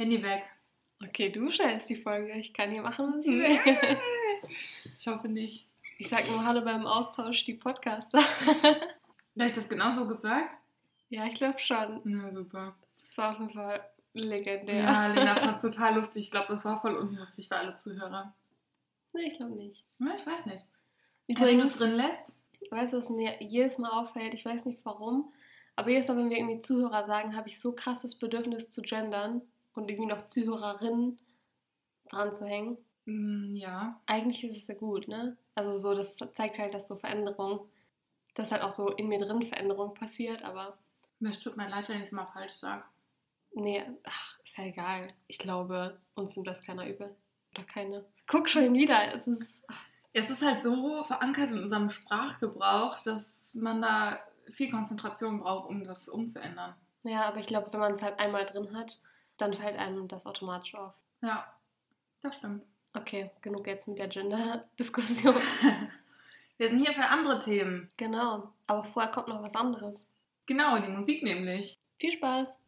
Handy weg. Okay, du stellst die Folge. Ich kann hier machen, was ich will. Ich hoffe nicht. Ich sag nur Hallo beim Austausch, die Podcaster. Habe ich das genau so gesagt? ja, ich glaube schon. Na super. Das war auf jeden Fall legendär. Ja, Lena fand es total lustig. Ich glaube, das war voll unlustig für alle Zuhörer. Nee, ich glaube nicht. Na, ich weiß nicht. Wenn du es drin lässt. weißt du, was mir jedes Mal auffällt? Ich weiß nicht warum, aber jedes Mal, wenn wir irgendwie Zuhörer sagen, habe ich so krasses Bedürfnis zu gendern und irgendwie noch Zuhörerinnen dran zu hängen. Mm, ja. Eigentlich ist es ja gut, ne? Also so, das zeigt halt, dass so Veränderung, dass halt auch so in mir drin Veränderung passiert, aber Mir tut mir leid, wenn ich es mal falsch sage. nee, ach, ist ja egal. Ich glaube, uns nimmt das keiner übel. Oder keine. Guck schon wieder, es ist. Es ist halt so verankert in unserem Sprachgebrauch, dass man da viel Konzentration braucht, um das umzuändern. Ja, aber ich glaube, wenn man es halt einmal drin hat, dann fällt einem das automatisch auf. Ja, das stimmt. Okay, genug jetzt mit der Gender-Diskussion. Wir sind hier für andere Themen. genau, aber vorher kommt noch was anderes. Genau, die Musik nämlich. Viel Spaß!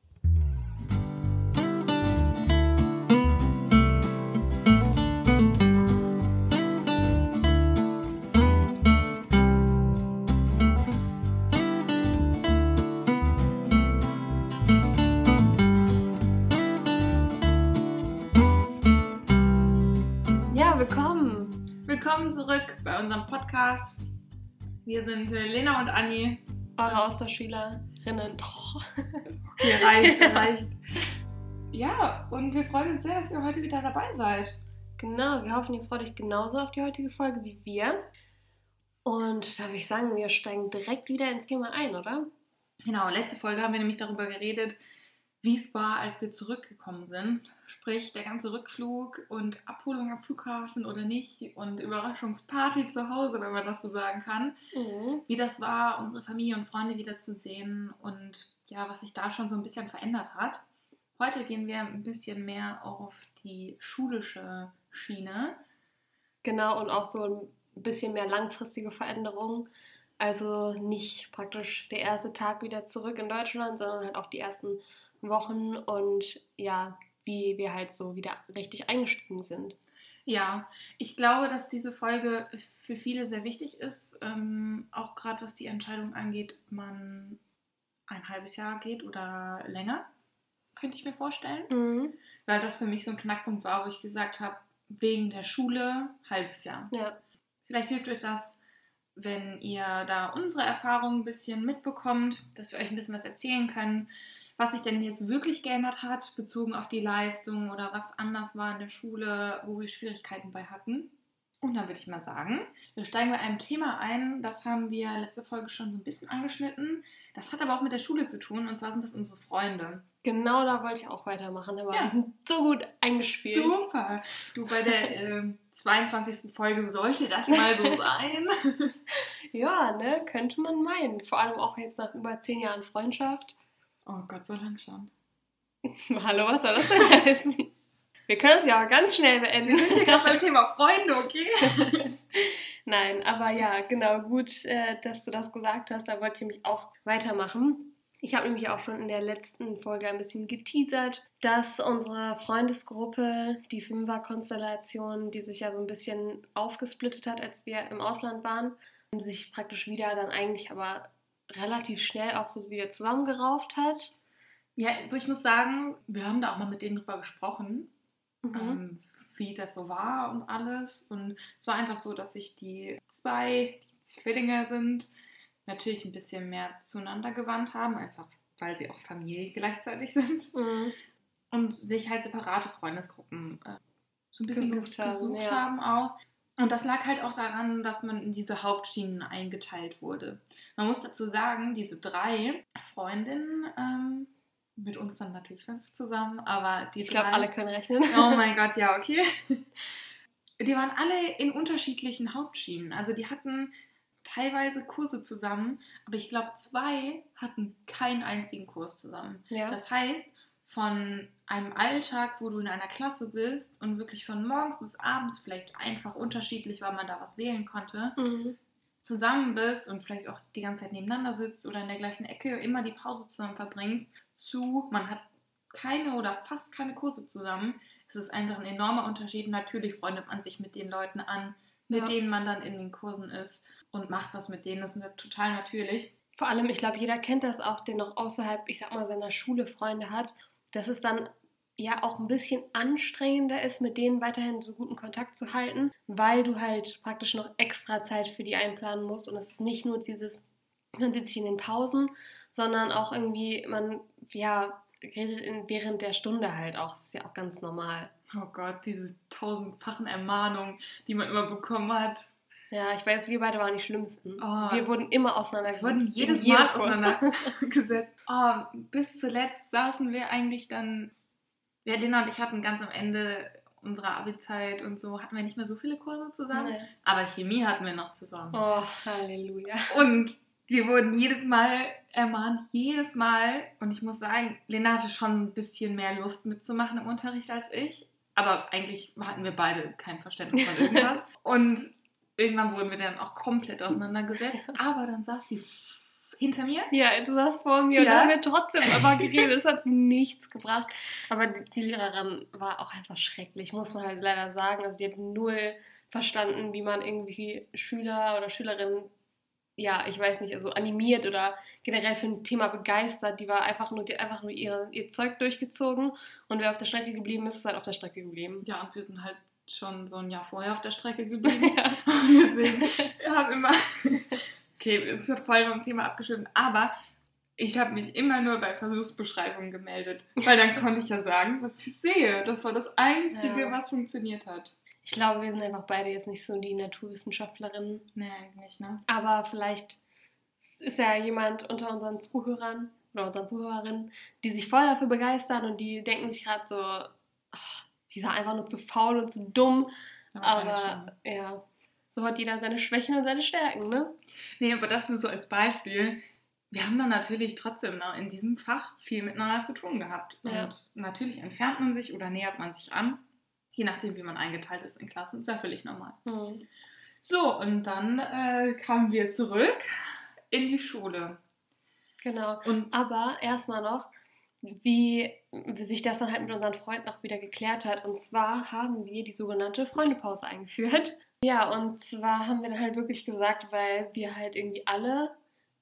Unserem Podcast. Wir sind äh, Lena und Anni. Eure Austauschschülerinnen. Hier reicht, reicht. Ja, und wir freuen uns sehr, dass ihr heute wieder dabei seid. Genau, wir hoffen, ihr freut euch genauso auf die heutige Folge wie wir. Und da würde ich sagen, wir steigen direkt wieder ins Thema ein, oder? Genau, letzte Folge haben wir nämlich darüber geredet, wie es war, als wir zurückgekommen sind. Sprich, der ganze Rückflug und Abholung am Flughafen oder nicht und Überraschungsparty zu Hause, wenn man das so sagen kann. Mhm. Wie das war, unsere Familie und Freunde wiederzusehen und ja, was sich da schon so ein bisschen verändert hat. Heute gehen wir ein bisschen mehr auf die schulische Schiene. Genau, und auch so ein bisschen mehr langfristige Veränderungen. Also nicht praktisch der erste Tag wieder zurück in Deutschland, sondern halt auch die ersten Wochen und ja, wie wir halt so wieder richtig eingestiegen sind. Ja, ich glaube, dass diese Folge für viele sehr wichtig ist, ähm, auch gerade was die Entscheidung angeht, ob man ein halbes Jahr geht oder länger, könnte ich mir vorstellen. Mhm. Weil das für mich so ein Knackpunkt war, wo ich gesagt habe, wegen der Schule halbes Jahr. Ja, Vielleicht hilft euch das, wenn ihr da unsere Erfahrungen ein bisschen mitbekommt, dass wir euch ein bisschen was erzählen können, was sich denn jetzt wirklich geändert hat, bezogen auf die Leistung oder was anders war in der Schule, wo wir Schwierigkeiten bei hatten. Und dann würde ich mal sagen, wir steigen bei einem Thema ein, das haben wir letzte Folge schon so ein bisschen angeschnitten. Das hat aber auch mit der Schule zu tun, und zwar sind das unsere Freunde. genau da wollte ich auch weitermachen, aber Ja. wir sind so gut eingespielt. Super! Du, bei der ähm, 22. Folge sollte das mal so sein. Ja, ne, könnte man meinen. Vor allem auch jetzt nach über zehn Jahren Freundschaft. Oh Gott, so lang schon. Hallo, was soll das denn heißen? Wir können es ja auch ganz schnell Wir beenden. sind hier gerade beim Thema Freunde, okay? Nein, aber ja, genau, gut, äh, dass du das gesagt hast. Da wollte ich nämlich auch weitermachen. Ich habe nämlich auch schon in der letzten Folge ein bisschen geteasert, dass unsere Freundesgruppe, die Fünfer-Konstellation, die sich ja so ein bisschen aufgesplittet hat, als wir im Ausland waren, sich praktisch wieder dann eigentlich aber relativ schnell auch so wieder zusammengerauft hat. Ja, also ich muss sagen, wir haben da auch mal mit denen drüber gesprochen, Mhm. ähm, wie das so war und alles. Und es war einfach so, dass sich die zwei, die Zwillinge sind, natürlich ein bisschen mehr zueinander gewandt haben, einfach weil sie auch Familie gleichzeitig sind. Mhm. Und sich halt separate Freundesgruppen äh, so ein bisschen Gesucht gesucht, haben, ja. haben auch. Und das lag halt auch daran, dass man in diese Hauptschienen eingeteilt wurde. Man muss dazu sagen, diese drei Freundinnen, ähm, mit uns dann natürlich fünf zusammen, aber die Ich glaube, drei, alle können rechnen. Oh mein Gott, ja, okay. Die waren alle in unterschiedlichen Hauptschienen. Also die hatten teilweise Kurse zusammen, aber ich glaube, zwei hatten keinen einzigen Kurs zusammen. Ja. Das heißt, von einem Alltag, wo du in einer Klasse bist und wirklich von morgens bis abends vielleicht einfach unterschiedlich, weil man da was wählen konnte, Mhm. zusammen bist und vielleicht auch die ganze Zeit nebeneinander sitzt oder in der gleichen Ecke immer die Pause zusammen verbringst, zu, man hat keine oder fast keine Kurse zusammen. Es ist einfach ein enormer Unterschied. Natürlich freundet man sich mit den Leuten an, mit Ja. denen man dann in den Kursen ist und macht was mit denen. Das ist total natürlich. Vor allem, ich glaube, jeder kennt das auch, der noch außerhalb, ich sag mal, seiner Schule Freunde hat, dass es dann ja auch ein bisschen anstrengender ist, mit denen weiterhin so guten Kontakt zu halten, weil du halt praktisch noch extra Zeit für die einplanen musst und es ist nicht nur dieses, man sitzt hier in den Pausen, sondern auch irgendwie, man, ja, redet in, während der Stunde halt auch. Das ist ja auch ganz normal. Oh Gott, diese tausendfachen Ermahnungen, die man immer bekommen hat. Ja, ich weiß, wir beide waren die Schlimmsten. Oh. Wir wurden immer Wir auseinandergesetzt. wurden in jedes Mal auseinandergesetzt. Oh, bis zuletzt saßen wir eigentlich dann, ja, Lena und ich hatten ganz am Ende unserer Abi-Zeit und so, hatten wir nicht mehr so viele Kurse zusammen. Nee. Aber Chemie hatten wir noch zusammen. Oh, Halleluja. Und wir wurden jedes Mal ermahnt, jedes Mal. Und ich muss sagen, Lena hatte schon ein bisschen mehr Lust mitzumachen im Unterricht als ich. Aber eigentlich hatten wir beide kein Verständnis von irgendwas. Und irgendwann wurden wir dann auch komplett auseinandergesetzt. Aber dann saß sie hinter mir. Ja, du saßt vor mir und Ja. haben wir trotzdem aber geredet. Es hat nichts gebracht. Aber die die Lehrerin war auch einfach schrecklich, muss man halt leider sagen. Also die hat null verstanden, wie man irgendwie Schüler oder Schülerinnen, ja, ich weiß nicht, also animiert oder generell für ein Thema begeistert. Die war einfach nur, die hat einfach nur ihr, ihr Zeug durchgezogen und wer auf der Strecke geblieben ist, ist halt auf der Strecke geblieben. Ja, und wir sind halt schon so ein Jahr vorher auf der Strecke geblieben. Ja. Und deswegen wir haben immer. Okay, es ist voll vom Thema abgeschnitten, aber ich habe mich immer nur bei Versuchsbeschreibungen gemeldet. Weil dann konnte ich ja sagen, was ich sehe. Das war das Einzige, Ja. was funktioniert hat. Ich glaube, wir sind einfach beide jetzt nicht so die Naturwissenschaftlerinnen. Nee, eigentlich nicht, ne? Aber vielleicht ist ja jemand unter unseren Zuhörern oder unseren Zuhörerinnen, die sich voll dafür begeistern und die denken sich gerade so, ach, die sind einfach nur zu faul und zu dumm. Ja, Aber ja, so hat jeder seine Schwächen und seine Stärken, ne? Nee, aber das nur so als Beispiel. Wir haben dann natürlich trotzdem in diesem Fach viel miteinander zu tun gehabt. Ja. Und natürlich entfernt man sich oder nähert man sich an. Je nachdem, wie man eingeteilt ist in Klassen, ist ja völlig normal. Hm. So, und dann äh, kamen wir zurück in die Schule. Genau. Und Aber erstmal noch, wie, sich das dann halt mit unseren Freunden auch wieder geklärt hat. Und zwar haben wir die sogenannte Freundepause eingeführt. Ja, und zwar haben wir dann halt wirklich gesagt, weil wir halt irgendwie alle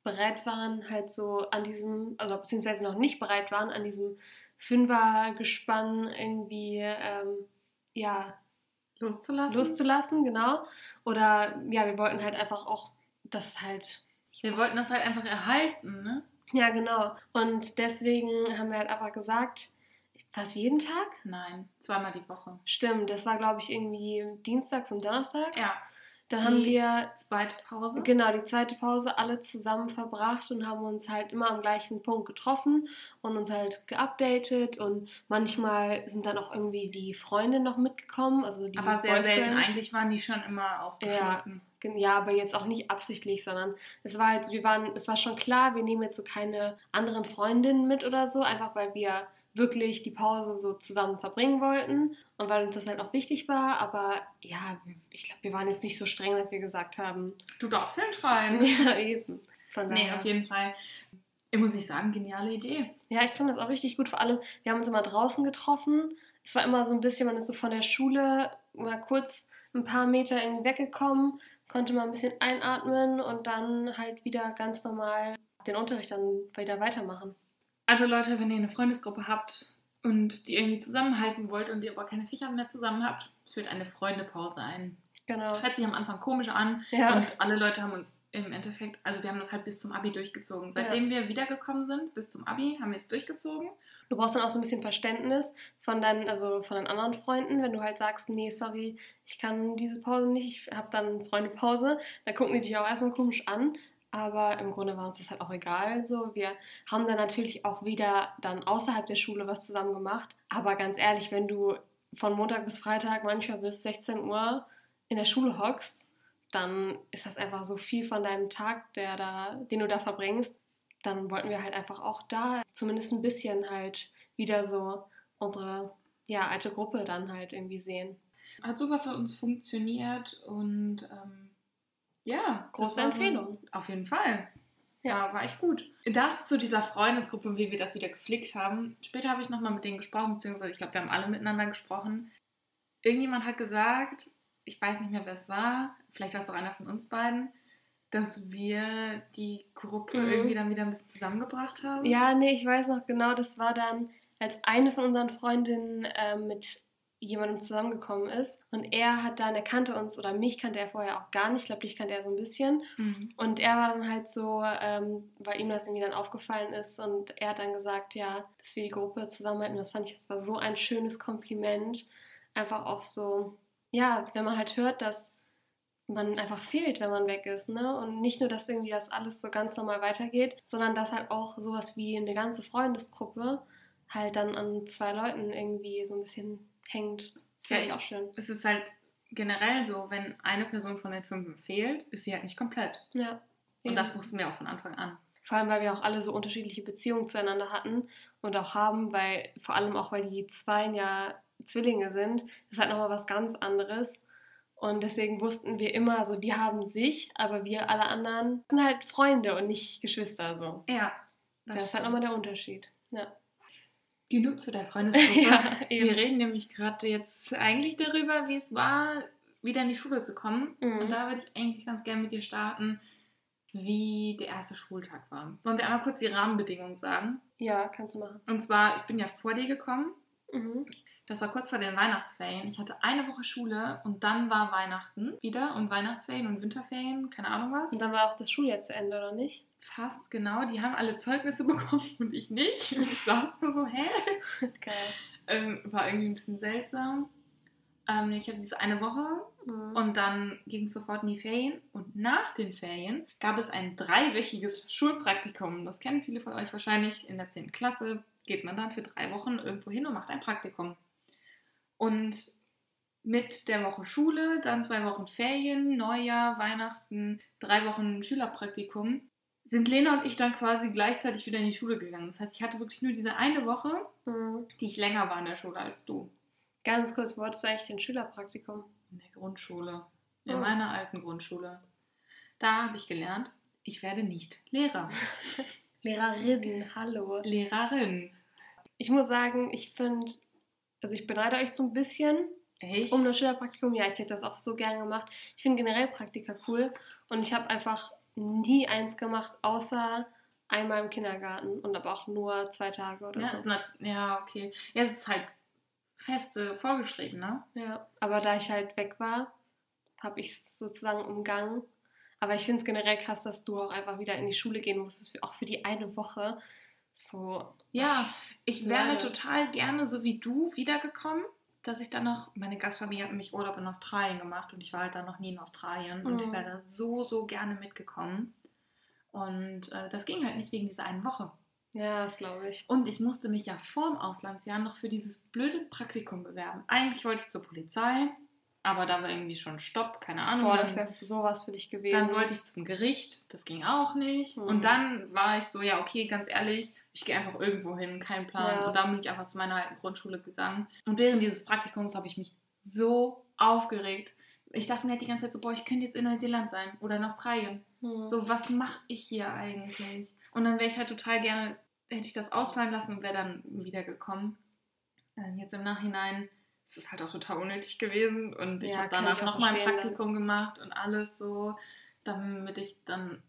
bereit waren, halt so an diesem, also beziehungsweise noch nicht bereit waren, an diesem Fünfergespann irgendwie, ähm, ja, loszulassen. loszulassen, genau. Oder ja, wir wollten halt einfach auch das halt Wir wollten das halt einfach erhalten, ne? Ja, genau. Und deswegen haben wir halt einfach gesagt, fast jeden Tag? Nein, zweimal die Woche. Stimmt, das war, glaube ich, irgendwie dienstags und donnerstags. Ja, Dann die- haben wir zweite Pause. genau die zweite Pause alle zusammen verbracht und haben uns halt immer am gleichen Punkt getroffen und uns halt geupdatet. Und manchmal sind dann auch irgendwie die Freunde noch mitgekommen. Also die Aber sehr selten. Eigentlich waren die schon immer ausgeschlossen. Gen- Ja, aber jetzt auch nicht absichtlich, sondern es war halt, wir waren, es war schon klar, wir nehmen jetzt so keine anderen Freundinnen mit oder so, einfach weil wir wirklich die Pause so zusammen verbringen wollten und weil uns das halt auch wichtig war. Aber ja, ich glaube, wir waren jetzt nicht so streng, dass wir gesagt haben. Du darfst hinschreien. Ja, eben. Von Nee, daher. auf jeden Fall. Ich muss ich sagen, geniale Idee. Ja, ich fand das auch richtig gut. Vor allem, wir haben uns immer draußen getroffen. Es war immer so ein bisschen, man ist so von der Schule mal kurz ein paar Meter irgendwie weggekommen, konnte mal ein bisschen einatmen und dann halt wieder ganz normal den Unterricht dann wieder weitermachen. Also Leute, wenn ihr eine Freundesgruppe habt und die irgendwie zusammenhalten wollt und ihr aber keine Fächer mehr zusammen habt, führt eine Freundepause ein. Genau. Hört sich am Anfang komisch an Ja. und alle Leute haben uns im Endeffekt, also wir haben das halt bis zum Abi durchgezogen. Seitdem wir wiedergekommen sind, bis zum Abi, haben wir es durchgezogen. Du brauchst dann auch so ein bisschen Verständnis von deinen, also von deinen anderen Freunden, wenn du halt sagst, nee, sorry, ich kann diese Pause nicht, ich habe dann Freundepause, dann gucken die dich auch erstmal komisch an. Aber im Grunde war uns das halt auch egal. So, wir haben dann natürlich auch wieder dann außerhalb der Schule was zusammen gemacht. Aber ganz ehrlich, wenn du von Montag bis Freitag manchmal bis 16 Uhr in der Schule hockst, dann ist das einfach so viel von deinem Tag, der da, den du da verbringst. Dann wollten wir halt einfach auch da zumindest ein bisschen halt wieder so unsere ja, alte Gruppe dann halt irgendwie sehen. Hat super für uns funktioniert und ähm, ja, Große Empfehlung. Auf jeden Fall. Ja, war, war echt gut. Das zu dieser Freundesgruppe, wie wir das wieder geflickt haben. Später habe ich nochmal mit denen gesprochen, beziehungsweise ich glaube, wir haben alle miteinander gesprochen. Irgendjemand hat gesagt, ich weiß nicht mehr, wer es war, vielleicht war es auch einer von uns beiden, dass wir die Gruppe Mhm. irgendwie dann wieder ein bisschen zusammengebracht haben. Ja, nee, ich weiß noch genau, das war dann, als eine von unseren Freundinnen ähm, mit jemandem zusammengekommen ist. Und er hat dann, er kannte uns, oder mich kannte er vorher auch gar nicht, ich glaube, dich kannte er so ein bisschen. Mhm. Und er war dann halt so, ähm, weil ihm das irgendwie dann aufgefallen ist und er hat dann gesagt, ja, dass wir die Gruppe zusammenhalten. Das fand ich, das war so ein schönes Kompliment. Einfach auch so, ja, wenn man halt hört, dass man einfach fehlt, wenn man weg ist, ne? Und nicht nur, dass irgendwie das alles so ganz normal weitergeht, sondern dass halt auch sowas wie eine ganze Freundesgruppe halt dann an zwei Leuten irgendwie so ein bisschen hängt. Das Ja, ich auch schön. Es ist halt generell so, wenn eine Person von den fünf fehlt, ist sie halt nicht komplett. Ja. Und eben. das wussten wir auch von Anfang an. Vor allem, weil wir auch alle so unterschiedliche Beziehungen zueinander hatten und auch haben, weil vor allem auch, weil die Zweien ja Zwillinge sind, das ist halt nochmal was ganz anderes. Und deswegen wussten wir immer, so die haben sich, aber wir alle anderen sind halt Freunde und nicht Geschwister. So. Ja. Das, ist halt nochmal der Unterschied. Ja. Genug zu der Freundesgruppe. Ja, wir reden nämlich gerade jetzt eigentlich darüber, wie es war, wieder in die Schule zu kommen. Mhm. Und da würde ich eigentlich ganz gerne mit dir starten, wie der erste Schultag war. Wollen wir einmal kurz die Rahmenbedingungen sagen? Ja, kannst du machen. Und zwar, ich bin ja vor dir gekommen. Mhm. Das war kurz vor den Weihnachtsferien. Ich hatte eine Woche Schule und dann war Weihnachten wieder und Weihnachtsferien und Winterferien, keine Ahnung was. Und dann war auch das Schuljahr zu Ende, oder nicht? Fast genau. Die haben alle Zeugnisse bekommen und ich nicht. Und ich saß da so, hä? Geil. Ähm, war irgendwie ein bisschen seltsam. Ähm, ich hatte diese eine Woche Mhm. und dann ging es sofort in die Ferien. Und nach den Ferien gab es ein dreiwöchiges Schulpraktikum. Das kennen viele von euch wahrscheinlich. In der 10. Klasse geht man dann für drei Wochen irgendwo hin und macht ein Praktikum. Und mit der Woche Schule, dann zwei Wochen Ferien, Neujahr, Weihnachten, drei Wochen Schülerpraktikum, sind Lena und ich dann quasi gleichzeitig wieder in die Schule gegangen. Das heißt, ich hatte wirklich nur diese eine Woche, Mhm. die ich länger war in der Schule als du. Ganz kurz, wo hattest du eigentlich den Schülerpraktikum? In der Grundschule. In Oh. meiner alten Grundschule. Da habe ich gelernt, ich werde nicht Lehrer. Lehrerinnen, hallo. Lehrerin. Ich muss sagen, ich finde, also ich beneide euch so ein bisschen Echt? um das Schülerpraktikum. Ja, ich hätte das auch so gern gemacht. Ich finde generell Praktika cool und ich habe einfach nie eins gemacht, außer einmal im Kindergarten und aber auch nur zwei Tage oder ja, so. not, ja, okay. Ja, es ist halt feste vorgeschrieben, ne? Ja, aber da ich halt weg war, habe ich es sozusagen umgangen. Aber ich finde es generell krass, dass du auch einfach wieder in die Schule gehen musstest, auch für die eine Woche. So, Ja, ich wäre halt total gerne so wie du wiedergekommen, dass ich dann noch, meine Gastfamilie hat nämlich Urlaub in Australien gemacht und ich war halt dann noch nie in Australien und ich Mhm. wäre da so, so gerne mitgekommen. Und äh, das ging halt nicht wegen dieser einen Woche. ja, das glaube ich. Und ich musste mich ja vorm Auslandsjahr noch für dieses blöde Praktikum bewerben. Eigentlich wollte ich zur Polizei, aber da war irgendwie schon Stopp, keine Ahnung. Boah, das wäre sowas für dich gewesen. dann wollte ich zum Gericht, das ging auch nicht. Mhm. Und dann war ich so, ja, okay, ganz ehrlich, ich gehe einfach irgendwo hin, kein Plan. Ja. Und dann bin ich einfach zu meiner alten Grundschule gegangen. Und während dieses Praktikums habe ich mich so aufgeregt. Ich dachte mir halt die ganze Zeit so, boah, ich könnte jetzt in Neuseeland sein oder in Australien. Hm. So, was mache ich hier eigentlich? Und dann wäre ich halt total gerne, hätte ich das ausfallen lassen und wäre dann wiedergekommen. Äh, Jetzt im Nachhinein ist es halt auch total unnötig gewesen und ich Ja, habe danach nochmal ein verstehen, Praktikum gemacht und alles so, damit ich dann,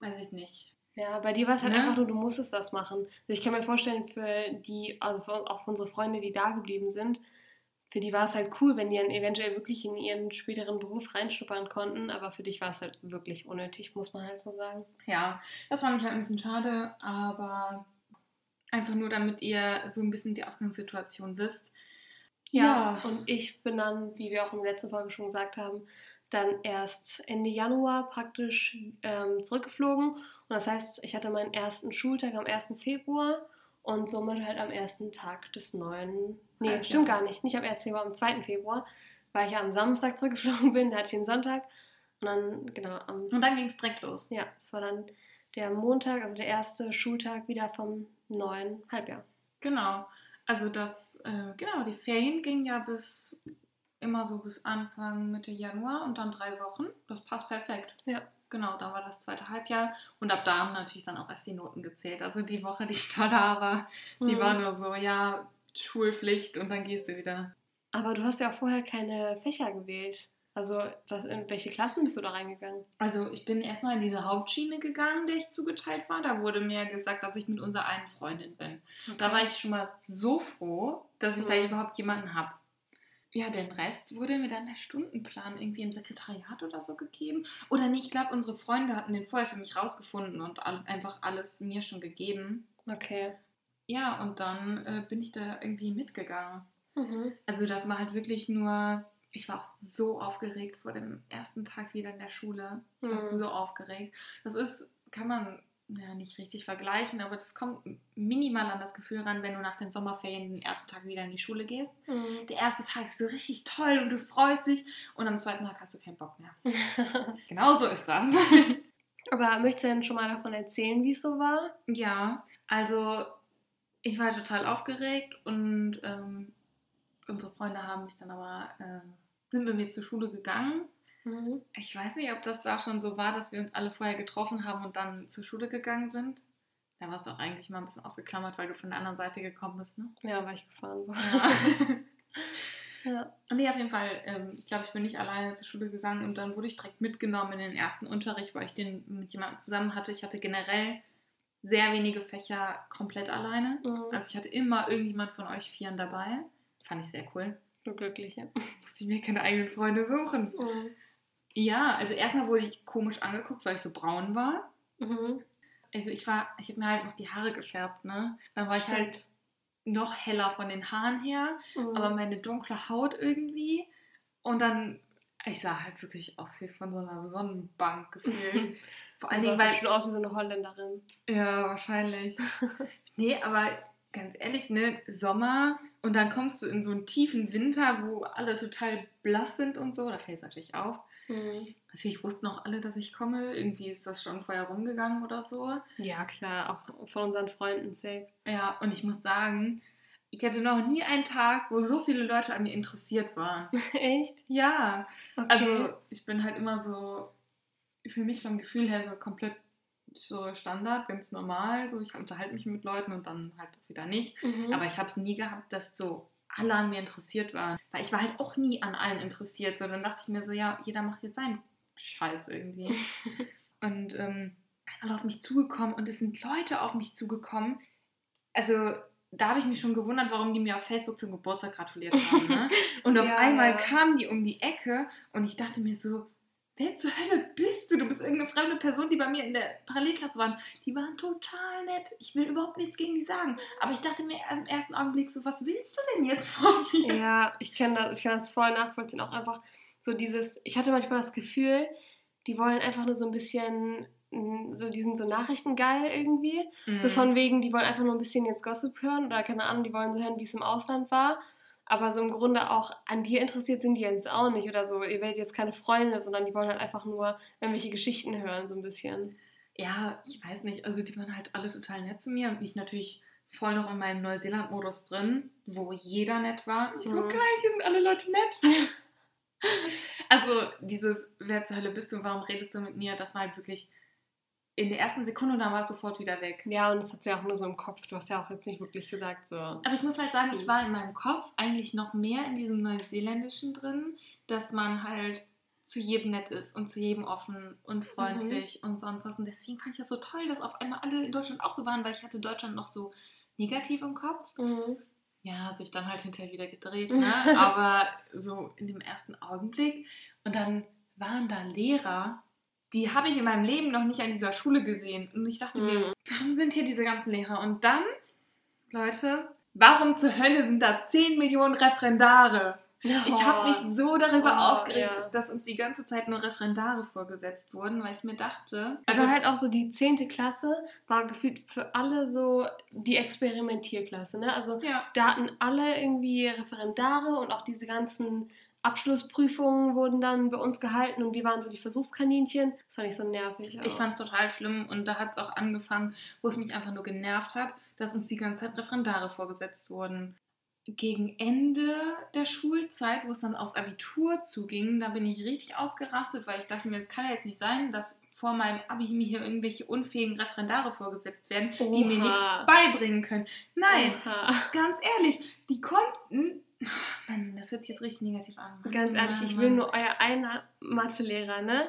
weiß ich nicht. Ja, bei dir war es halt Ne? einfach nur, du musstest das machen. Also ich kann mir vorstellen, für die, also für, auch für unsere Freunde, die da geblieben sind, für die war es halt cool, wenn die dann eventuell wirklich in ihren späteren Beruf reinschnuppern konnten, aber für dich war es halt wirklich unnötig, muss man halt so sagen. Ja, das fand ich halt ein bisschen schade, aber einfach nur, damit ihr so ein bisschen die Ausgangssituation wisst. Ja, und ich bin dann, wie wir auch in der letzten Folge schon gesagt haben, dann erst Ende Januar praktisch ähm, zurückgeflogen. Und das heißt, ich hatte meinen ersten Schultag am 1. Februar und somit halt am ersten Tag des neuen. Nee, Halbjahres. stimmt gar nicht. Nicht am 1. Februar, am 2. Februar, weil ich ja am Samstag zurückgeflogen bin, da hatte ich den Sonntag. Und dann, genau, am. Und dann ging es direkt los. Ja, es war dann der Montag, also der erste Schultag wieder vom neuen Halbjahr. Genau. Also das, äh, genau, die Ferien gingen ja bis immer so bis Anfang Mitte Januar und dann drei Wochen. Das passt perfekt. Ja. Genau, da war das zweite Halbjahr. Und ab da haben natürlich dann auch erst die Noten gezählt. Also die Woche, die ich da war, die Mhm. war nur so, ja, Schulpflicht und dann gehst du wieder. Aber du hast ja auch vorher keine Fächer gewählt. Also, was, in welche Klassen bist du da reingegangen? Also ich bin erstmal in diese Hauptschiene gegangen, der ich zugeteilt war. Da wurde mir gesagt, dass ich mit unserer einen Freundin bin. Da war ich schon mal so froh, dass ich da Mhm. überhaupt jemanden habe. Ja, den Rest wurde mir dann der Stundenplan irgendwie im Sekretariat oder so gegeben. Oder nicht, ich glaube, unsere Freunde hatten den vorher für mich rausgefunden und einfach alles mir schon gegeben. Okay. Ja, und dann äh, bin ich da irgendwie mitgegangen. Mhm. Also das war halt wirklich nur, ich war auch so aufgeregt vor dem ersten Tag wieder in der Schule. Ich war Mhm. so aufgeregt. Das ist, kann man ja nicht richtig vergleichen, aber das kommt minimal an das Gefühl ran, wenn du nach den Sommerferien den ersten Tag wieder in die Schule gehst. Mhm. Der erste Tag ist so richtig toll und du freust dich und am zweiten Tag hast du keinen Bock mehr. Genau so ist das. Aber möchtest du denn schon mal davon erzählen, wie es so war? ja, also ich war total aufgeregt und ähm, unsere Freunde haben mich dann aber, äh, sind mit mir zur Schule gegangen. Mhm. Ich weiß nicht, ob das da schon so war, dass wir uns alle vorher getroffen haben und dann zur Schule gegangen sind. Da warst du auch eigentlich mal ein bisschen ausgeklammert, weil du von der anderen Seite gekommen bist, ne? Ja, weil ich gefahren war. Ja. Ja. nee, auf jeden Fall, ähm, ich glaube, ich bin nicht alleine zur Schule gegangen und dann wurde ich direkt mitgenommen in den ersten Unterricht, weil ich den mit jemandem zusammen hatte. Ich hatte generell sehr wenige Fächer komplett alleine. Mhm. Also ich hatte immer irgendjemand von euch Vieren dabei. Fand ich sehr cool. Du Glückliche. Musste ich mir keine eigenen Freunde suchen. Mhm. Ja, also erstmal wurde ich komisch angeguckt, weil ich so braun war. Mhm. Also ich war, ich habe mir halt noch die Haare gefärbt, ne? Dann war ich halt noch heller von den Haaren her, Mhm. aber meine dunkle Haut irgendwie. Und dann, ich sah halt wirklich aus wie von so einer Sonnenbank gefühlt. Vor allen Dingen, weil. schon aus wie so eine Holländerin. Ja, wahrscheinlich. nee, aber ganz ehrlich, ne, Sommer und dann kommst du in so einen tiefen Winter, wo alle total blass sind und so, da fällt es natürlich auf. Mhm. Natürlich wussten auch alle, dass ich komme. Irgendwie ist das schon vorher rumgegangen oder so. Ja, klar, auch von unseren Freunden safe. Ja, und ich muss sagen, ich hatte noch nie einen Tag, wo so viele Leute an mir interessiert waren. Echt? Ja, Okay. also ich bin halt immer so, für mich vom Gefühl her so komplett so Standard, ganz normal. So, ich unterhalte mich mit Leuten und dann halt wieder nicht. mhm. Aber ich habe es nie gehabt, dass so alle an mir interessiert waren. Weil ich war halt auch nie an allen interessiert. So, dann dachte ich mir so, ja, jeder macht jetzt seinen Scheiß irgendwie. und ähm, alle auf mich zugekommen und es sind Leute auf mich zugekommen. Also da habe ich mich schon gewundert, warum die mir auf Facebook zum Geburtstag gratuliert haben. Ne? Und auf Ja, einmal ja. kamen die um die Ecke und ich dachte mir so, wer zur Hölle bist du? Du bist irgendeine fremde Person, die bei mir in der Parallelklasse waren. Die waren total nett. Ich will überhaupt nichts gegen die sagen. Aber ich dachte mir im ersten Augenblick so, was willst du denn jetzt von mir? Ja, ich kann das, ich kann das voll nachvollziehen. Auch einfach so dieses, ich hatte manchmal das Gefühl, die wollen einfach nur so ein bisschen, mm, so, die sind so nachrichtengeil irgendwie. Mhm. So von wegen, die wollen einfach nur ein bisschen jetzt Gossip hören oder keine Ahnung, die wollen so hören, wie es im Ausland war. Aber so im Grunde auch an dir interessiert sind die jetzt auch nicht oder so. Ihr werdet jetzt keine Freunde, sondern die wollen halt einfach nur irgendwelche Geschichten hören, so ein bisschen. Ja, ich weiß nicht. Also die waren halt alle total nett zu mir und ich natürlich voll noch in meinem Neuseeland-Modus drin, wo jeder nett war. Ich so, Mhm. geil, hier sind alle Leute nett. also dieses, wer zur Hölle bist du und warum redest du mit mir, das war halt wirklich in der ersten Sekunde und dann war es sofort wieder weg. Ja, und das hat sie auch nur so im Kopf. Du hast ja auch jetzt nicht wirklich gesagt, so. Aber ich muss halt sagen, ich Mhm. war in meinem Kopf eigentlich noch mehr in diesem Neuseeländischen drin, dass man halt zu jedem nett ist und zu jedem offen und freundlich und sonst was. Und deswegen fand ich das so toll, dass auf einmal alle in Deutschland auch so waren, weil ich hatte Deutschland noch so negativ im Kopf. Mhm. Ja, sich dann halt hinterher wieder gedreht, ne? aber so in dem ersten Augenblick. Und dann waren da Lehrer, die habe ich in meinem Leben noch nicht an dieser Schule gesehen. Und ich dachte mir, Mhm. warum sind hier diese ganzen Lehrer? Und dann, Leute, warum zur Hölle sind da 10 Millionen Referendare? Ich habe mich so darüber Oh, aufgeregt, ja. dass uns die ganze Zeit nur Referendare vorgesetzt wurden, weil ich mir dachte, Also halt auch so die 10. Klasse war gefühlt für alle so die Experimentierklasse. Ne? Also ja, da hatten alle irgendwie Referendare und auch diese ganzen Abschlussprüfungen wurden dann bei uns gehalten und wir waren so die Versuchskaninchen. Das fand ich so nervig. ich fand es total schlimm und da hat es auch angefangen, wo es mich einfach nur genervt hat, dass uns die ganze Zeit Referendare vorgesetzt wurden. Gegen Ende der Schulzeit, wo es dann aufs Abitur zuging, da bin ich richtig ausgerastet, weil ich dachte mir, es kann ja jetzt nicht sein, dass vor meinem Abi mir hier irgendwelche unfähigen Referendare vorgesetzt werden, Oha. die mir nichts beibringen können. Nein, Oha. ganz ehrlich, die konnten. Mann, das hört sich jetzt richtig negativ an. Mann, ganz ehrlich, Mann, ich will nur euer einer Mathelehrer, ne?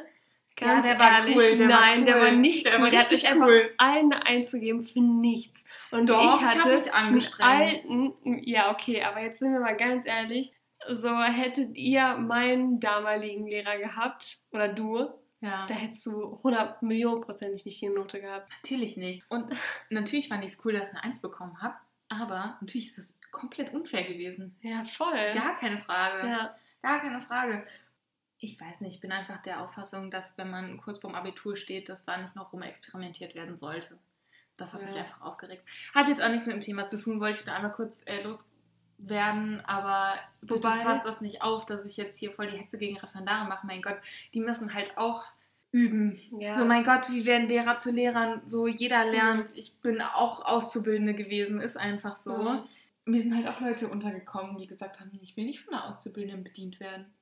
Ganz ja, der ehrlich, war cool. Der nein, war cool. der war nicht der cool. War der hat sich einfach allen eine Eins gegeben für nichts. Und Doch, ich hatte ich mich alten, ja okay, aber jetzt sind wir mal ganz ehrlich, so hättet ihr meinen damaligen Lehrer gehabt oder du, ja. Da hättest du 100 Millionen prozentig nicht die Note gehabt. Natürlich nicht. Und natürlich fand ich es cool, dass ich eine Eins bekommen habe. Aber natürlich ist das komplett unfair gewesen. Ja, voll. Gar keine Frage. Ja. Gar keine Frage ich weiß nicht, ich bin einfach der Auffassung, dass wenn man kurz vorm Abitur steht, dass da nicht noch rum experimentiert werden sollte. Das hat ja. mich einfach aufgeregt. Hat jetzt auch nichts mit dem Thema zu tun, wollte ich da einmal kurz äh, loswerden, aber bitte fasst das nicht auf, dass ich jetzt hier voll die Hetze gegen Referendare mache. Mein Gott, die müssen halt auch üben. Ja. So, mein Gott, wie werden Lehrer zu Lehrern? So, jeder lernt. Mhm. Ich bin auch Auszubildende gewesen, ist einfach so. Mhm. Mir sind halt auch Leute untergekommen, die gesagt haben, ich will nicht von einer Auszubildenden bedient werden.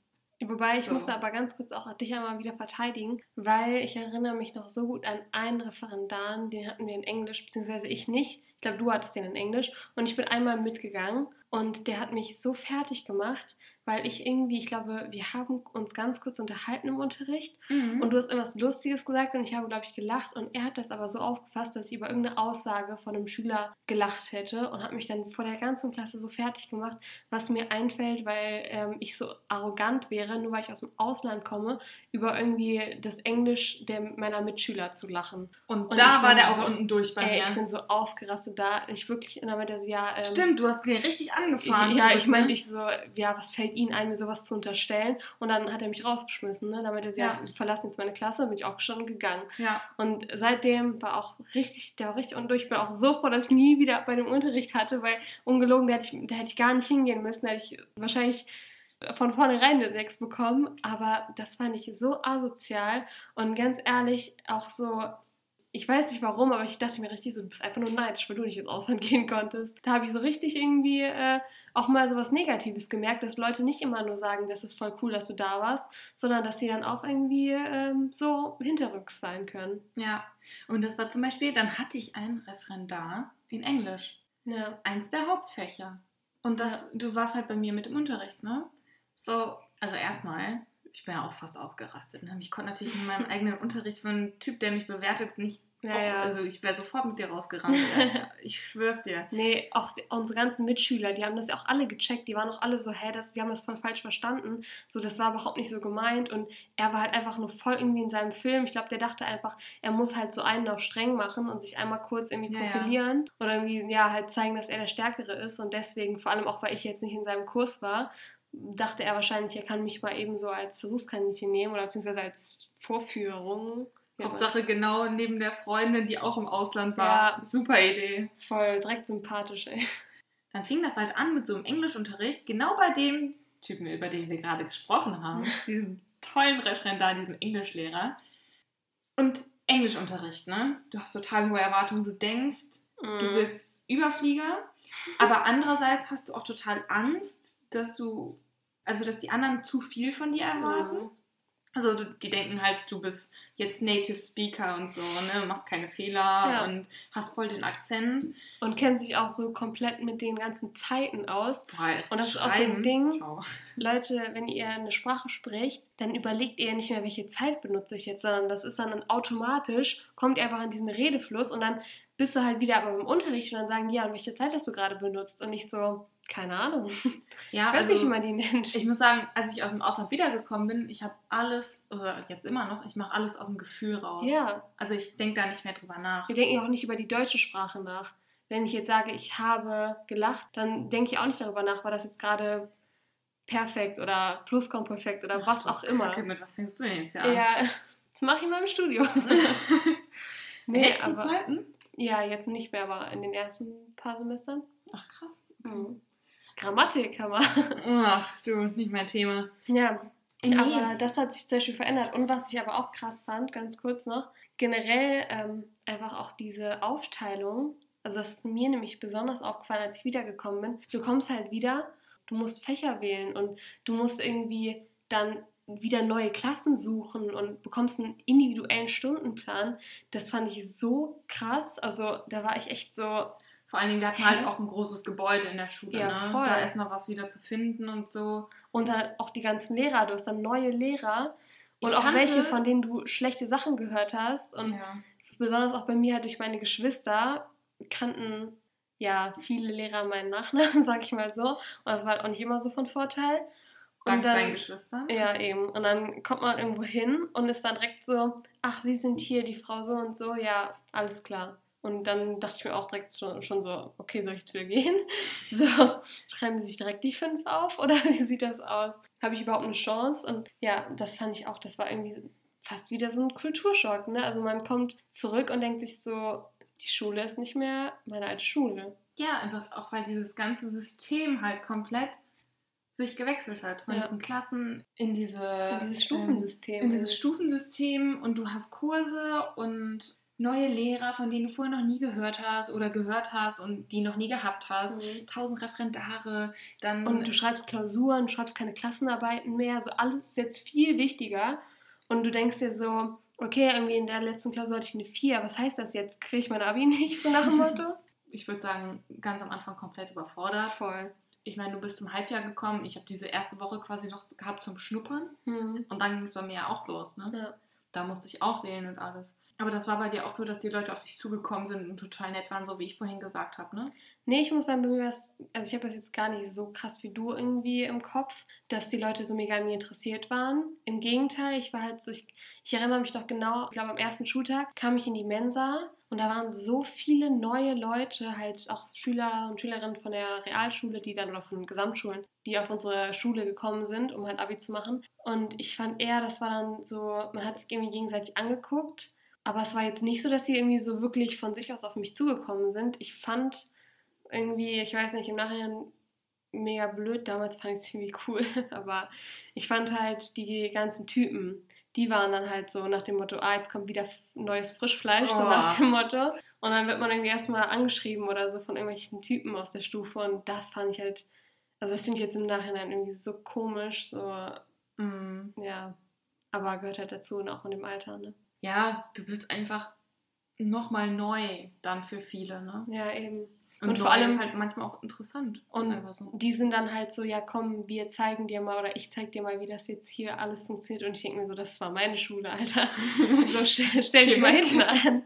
Wobei ich so. musste aber ganz kurz auch dich einmal wieder verteidigen, weil ich erinnere mich noch so gut an einen Referendaren, den hatten wir in Englisch, beziehungsweise ich nicht. Ich glaube, du hattest den in Englisch. Und ich bin einmal mitgegangen und der hat mich so fertig gemacht, weil ich irgendwie, ich glaube, wir haben uns ganz kurz unterhalten im Unterricht mhm. und du hast irgendwas Lustiges gesagt und ich habe, glaube ich, gelacht und er hat das aber so aufgefasst, dass ich über irgendeine Aussage von einem Schüler gelacht hätte und hat mich dann vor der ganzen Klasse so fertig gemacht, was mir einfällt, weil ähm, ich so arrogant wäre, nur weil ich aus dem Ausland komme, über irgendwie das Englisch der, meiner Mitschüler zu lachen. Und, und da war der auch so, unten durch bei mir. ich bin so ausgerastet da. Ich wirklich, in der Mitte, ja. Ähm, Stimmt, du hast den richtig angefahren. Ja, ich meine, ne? ich so, ja, was fällt fällt ihn ein, mir sowas zu unterstellen. Und dann hat er mich rausgeschmissen. Ne? Damit er sie ja. ich verlasse jetzt meine Klasse, bin ich auch schon gegangen. Ja. Und seitdem war auch richtig, der war richtig undurch. Ich bin auch so froh, dass ich nie wieder bei dem Unterricht hatte, weil ungelogen, da hätte ich, da hätte ich gar nicht hingehen müssen. Da hätte ich wahrscheinlich von vornherein eine 6 bekommen, aber das fand ich so asozial und ganz ehrlich auch so, ich weiß nicht warum, aber ich dachte mir richtig so, du bist einfach nur neidisch, weil du nicht ins Ausland gehen konntest. Da habe ich so richtig irgendwie äh, auch mal so was Negatives gemerkt, dass Leute nicht immer nur sagen, das ist voll cool, dass du da warst, sondern dass sie dann auch irgendwie ähm, so hinterrücks sein können. Ja, und das war zum Beispiel, dann hatte ich ein Referendar in Englisch. Ja. Eins der Hauptfächer. Und das, ja. du warst halt bei mir mit im Unterricht, ne? So, also erstmal ich bin ja auch fast ausgerastet. Ne? Ich konnte natürlich in meinem eigenen Unterricht von einem Typ, der mich bewertet, nicht. Ja, auch, ja. Also ich wäre sofort mit dir rausgerannt. ich schwör's dir. Nee, auch unsere ganzen Mitschüler, die haben das ja auch alle gecheckt. Die waren auch alle so, hä, das, die haben das voll falsch verstanden. So, das war überhaupt nicht so gemeint. Und er war halt einfach nur voll irgendwie in seinem Film. Ich glaube, der dachte einfach, er muss halt so einen auf streng machen und sich einmal kurz irgendwie profilieren. Ja, oder irgendwie, ja, halt zeigen, dass er der Stärkere ist. Und deswegen, vor allem auch, weil ich jetzt nicht in seinem Kurs war, dachte er wahrscheinlich, er kann mich mal eben so als Versuchskaninchen nehmen oder beziehungsweise als Vorführung. Hauptsache genau neben der Freundin, die auch im Ausland war. Ja, Super Idee. Voll direkt sympathisch, ey. Dann fing das halt an mit so einem Englischunterricht, genau bei dem Typen, über den wir gerade gesprochen haben, diesem tollen Referendar, diesem Englischlehrer. Und Englischunterricht, ne? Du hast total hohe Erwartungen, du denkst, mm. du bist Überflieger, aber andererseits hast du auch total Angst, dass du, also dass die anderen zu viel von dir erwarten. Mhm. Also die denken halt, du bist jetzt Native Speaker und so, ne, machst keine Fehler ja. und hast voll den Akzent. Und kennt sich auch so komplett mit den ganzen Zeiten aus. Boah, und das ist auch so ein Ding, Ciao. Leute, wenn ihr eine Sprache spricht, dann überlegt ihr nicht mehr, welche Zeit benutze ich jetzt, sondern das ist dann automatisch, kommt ihr einfach in diesen Redefluss und dann bist du halt wieder aber im Unterricht und dann sagen ja, und welche Zeit hast du gerade benutzt? Und nicht so, keine Ahnung. Ja, weiß also, nicht, wie man die nennt. Ich muss sagen, als ich aus dem Ausland wiedergekommen bin, ich habe alles, oder jetzt immer noch, ich mache alles aus dem Gefühl raus. Ja. Also ich denke da nicht mehr drüber nach. Wir denken ja auch nicht über die deutsche Sprache nach. Wenn ich jetzt sage, ich habe gelacht, dann denke ich auch nicht darüber nach, war das jetzt gerade perfekt oder Pluskomperfekt oder Ach, was auch immer. Kacke, mit was denkst du denn jetzt ja? Ja, das mache ich in meinem Studio. nee, Echten aber, Zeiten? Ja, jetzt nicht mehr, aber in den ersten paar Semestern. Ach krass. Okay. Mhm. Grammatik haben wir. Ach du, nicht mein Thema. Ja, nee. aber das hat sich zum Beispiel verändert. Und was ich aber auch krass fand, ganz kurz noch, generell ähm, einfach auch diese Aufteilung, also das ist mir nämlich besonders aufgefallen, als ich wiedergekommen bin. Du kommst halt wieder, du musst Fächer wählen und du musst irgendwie dann wieder neue Klassen suchen und bekommst einen individuellen Stundenplan. Das fand ich so krass. Also da war ich echt so. Vor allen Dingen, wir hatten halt auch ein großes Gebäude in der Schule. Ja, ne? voll. Da noch was wieder zu finden und so. Und dann auch die ganzen Lehrer. Du hast dann neue Lehrer. Und Ich auch kannte- welche, von denen du schlechte Sachen gehört hast. Und ja. besonders auch bei mir halt durch meine Geschwister kannten ja viele Lehrer meinen Nachnamen, sag ich mal so. Und das war halt auch nicht immer so von Vorteil. Und Dank dann, deinen Geschwistern. Ja, eben. Und dann kommt man irgendwo hin und ist dann direkt so, ach, Sie sind hier, die Frau so und so, ja, alles klar. Und dann dachte ich mir auch direkt schon, schon so, okay, soll ich jetzt wieder gehen? So, schreiben Sie sich direkt die fünf auf oder wie sieht das aus? Habe ich überhaupt eine Chance? Und ja, das fand ich auch, das war irgendwie fast wieder so ein Kulturschock, ne? Also man kommt zurück und denkt sich so, die Schule ist nicht mehr meine alte Schule. Ja, einfach auch weil dieses ganze System halt komplett sich gewechselt hat. Von Ja. diesen Klassen in diese Und dieses ähm, Stufensystem. in dieses Stufensystem und du hast Kurse und neue Lehrer, von denen du vorher noch nie gehört hast oder gehört hast und die noch nie gehabt hast. Mhm. Tausend Referendare, dann Und du schreibst Klausuren, schreibst keine Klassenarbeiten mehr. Also alles ist jetzt viel wichtiger. Und du denkst dir so, okay, irgendwie in der letzten Klausur hatte ich eine 4. Was heißt das jetzt? Kriege ich mein Abi nicht? So nach dem Motto? ich würde sagen, ganz am Anfang komplett überfordert. Voll. Ich meine, du bist zum Halbjahr gekommen. Ich habe diese erste Woche quasi noch gehabt zum Schnuppern. Hm. Und dann ging es bei mir ja auch los. Ne? Ja. Da musste ich auch wählen und alles. Aber das war bei dir auch so, dass die Leute auf dich zugekommen sind und total nett waren, so wie ich vorhin gesagt habe, ne? Nee, ich muss sagen, mir war's- also ich habe das jetzt gar nicht so krass wie du irgendwie im Kopf, dass die Leute so mega an mir interessiert waren. Im Gegenteil, ich war halt so, ich, ich erinnere mich noch genau, ich glaube am ersten Schultag kam ich in die Mensa und da waren so viele neue Leute, halt auch Schüler und Schülerinnen von der Realschule, die dann oder von Gesamtschulen, die auf unsere Schule gekommen sind, um halt Abi zu machen. Und ich fand eher, das war dann so, man hat sich irgendwie gegenseitig angeguckt. Aber es war jetzt nicht so, dass sie irgendwie so wirklich von sich aus auf mich zugekommen sind. Ich fand irgendwie, ich weiß nicht, im Nachhinein mega blöd. Damals fand ich es irgendwie cool. Aber ich fand halt die ganzen Typen, die waren dann halt so nach dem Motto, ah, jetzt kommt wieder neues Frischfleisch, so Oh. nach dem Motto. Und dann wird man irgendwie erstmal angeschrieben oder so von irgendwelchen Typen aus der Stufe. Und das fand ich halt, also das finde ich jetzt im Nachhinein irgendwie so komisch, so, Mm. ja. Aber gehört halt dazu und auch in dem Alter, ne? Ja, du bist einfach nochmal neu dann für viele, ne? Ja, eben. Und, Und vor allem- ist halt manchmal auch interessant. Und so. die sind dann halt so, ja komm, wir zeigen dir mal oder ich zeig dir mal, wie das jetzt hier alles funktioniert. Und ich denke mir so, das war meine Schule, Alter. So stell, stell dich mal hinten an.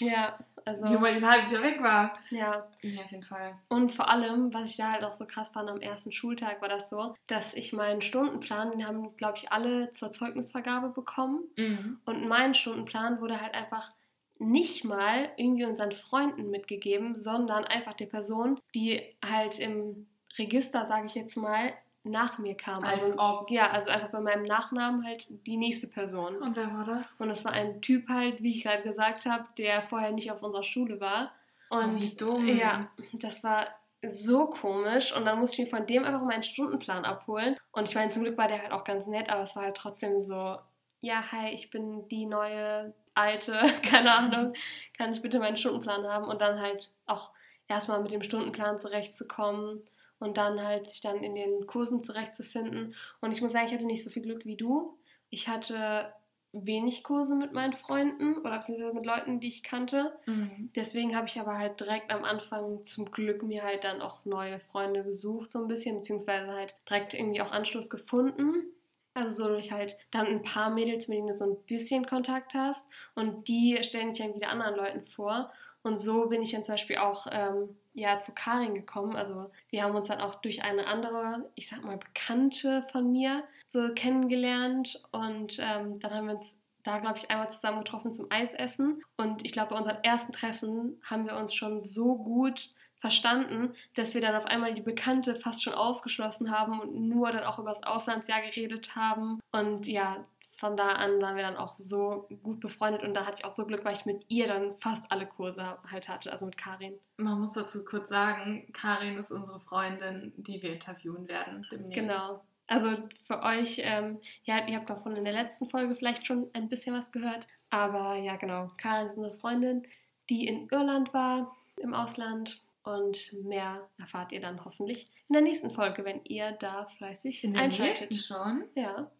Ja, also. Nur weil ich ein halbes Jahr weg war. Ja, Ja, auf jeden Fall. und vor allem, was ich da halt auch so krass fand, am ersten Schultag war das so, dass ich meinen Stundenplan, den haben, glaube ich, alle zur Zeugnisvergabe bekommen. Mhm. Und mein Stundenplan wurde halt einfach nicht mal irgendwie unseren Freunden mitgegeben, sondern einfach der Person, die halt im Register, sage ich jetzt mal, nach mir kam. Als also, ob. ja, also einfach bei meinem Nachnamen halt die nächste Person. Und wer war das? Und das war ein Typ halt, wie ich gerade gesagt habe, der vorher nicht auf unserer Schule war. Und Oh, wie dumm. ja, das war so komisch. Und dann musste ich mir von dem einfach meinen Stundenplan abholen. Und ich meine, zum Glück war der halt auch ganz nett, aber es war halt trotzdem so, ja, hi, ich bin die neue alte, keine Ahnung, kann ich bitte meinen Stundenplan haben? Und dann halt auch erstmal mit dem Stundenplan zurechtzukommen und dann halt sich dann in den Kursen zurechtzufinden. Und ich muss sagen, ich hatte nicht so viel Glück wie du. Ich hatte wenig Kurse mit meinen Freunden oder beziehungsweise mit Leuten, die ich kannte. Mhm. Deswegen habe ich aber halt direkt am Anfang zum Glück mir halt dann auch neue Freunde gesucht, so ein bisschen, beziehungsweise halt direkt irgendwie auch Anschluss gefunden. Also so durch halt dann ein paar Mädels, mit denen du so ein bisschen Kontakt hast und die stellen dich dann wieder anderen Leuten vor. Und so bin ich dann zum Beispiel auch ähm, ja, zu Karin gekommen. Also wir haben uns dann auch durch eine andere, ich sag mal, Bekannte von mir so kennengelernt. Und ähm, dann haben wir uns da, glaube ich, einmal zusammen getroffen zum Eisessen. Und ich glaube, bei unserem ersten Treffen haben wir uns schon so gut verstanden, dass wir dann auf einmal die Bekannte fast schon ausgeschlossen haben und nur dann auch über das Auslandsjahr geredet haben. Und ja, von da an waren wir dann auch so gut befreundet und da hatte ich auch so Glück, weil ich mit ihr dann fast alle Kurse halt hatte, also mit Karin. Man muss dazu kurz sagen, Karin ist unsere Freundin, die wir interviewen werden demnächst. Genau. Also für euch, ähm, ja, ihr habt davon in der letzten Folge vielleicht schon ein bisschen was gehört. Aber ja, genau. Karin ist unsere Freundin, die in Irland war, im Ausland. Und mehr erfahrt ihr dann hoffentlich in der nächsten Folge, wenn ihr da fleißig In der einschaltet. nächsten schon. Ja.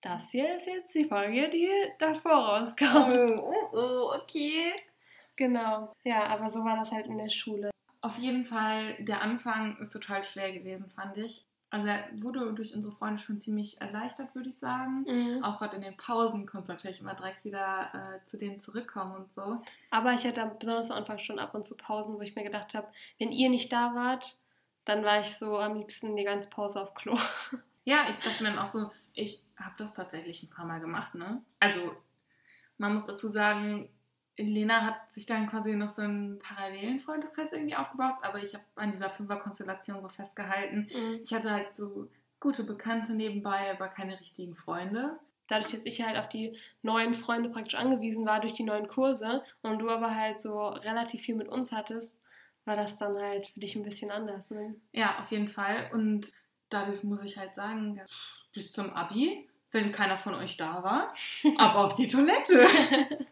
Das hier ist jetzt die Folge, die davor rauskommt. Oh, oh, oh, okay. Genau. Ja, aber so war das halt in der Schule. Auf jeden Fall, der Anfang ist total schwer gewesen, fand ich. Also er wurde durch unsere Freunde schon ziemlich erleichtert, würde ich sagen. Mhm. Auch gerade in den Pausen konnte es natürlich immer direkt wieder äh, zu denen zurückkommen und so. Aber ich hatte besonders am Anfang schon ab und zu Pausen, wo ich mir gedacht habe, wenn ihr nicht da wart, dann war ich so am liebsten die ganze Pause auf Klo. Ja, ich dachte mir dann auch so, ich habe das tatsächlich ein paar Mal gemacht, ne? Also, man muss dazu sagen, Lena hat sich dann quasi noch so einen parallelen Freundeskreis irgendwie aufgebaut, aber ich habe an dieser Fünfer-Konstellation so festgehalten. Mhm. Ich hatte halt so gute Bekannte nebenbei, aber keine richtigen Freunde. Dadurch, dass ich halt auf die neuen Freunde praktisch angewiesen war durch die neuen Kurse und du aber halt so relativ viel mit uns hattest, war das dann halt für dich ein bisschen anders. Ne? Ja, auf jeden Fall. Und dadurch muss ich halt sagen, bis zum Abi, wenn keiner von euch da war, ab auf die Toilette.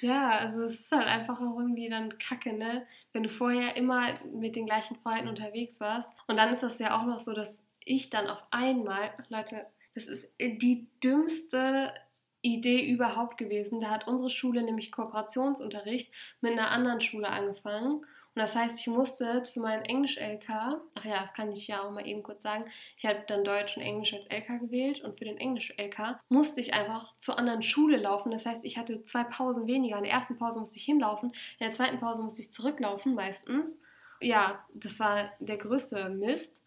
Ja, also es ist halt einfach auch irgendwie dann kacke, ne? Wenn du vorher immer mit den gleichen Freunden unterwegs warst. Und dann ist das ja auch noch so, dass ich dann auf einmal, Leute, das ist die dümmste Idee überhaupt gewesen. Da hat unsere Schule nämlich Kooperationsunterricht mit einer anderen Schule angefangen. Und das heißt, ich musste für meinen Englisch-LK, ach ja, das kann ich ja auch mal eben kurz sagen, ich habe dann Deutsch und Englisch als LK gewählt und für den Englisch-LK musste ich einfach zur anderen Schule laufen. Das heißt, ich hatte zwei Pausen weniger. In der ersten Pause musste ich hinlaufen, in der zweiten Pause musste ich zurücklaufen meistens. Ja, das war der größte Mist.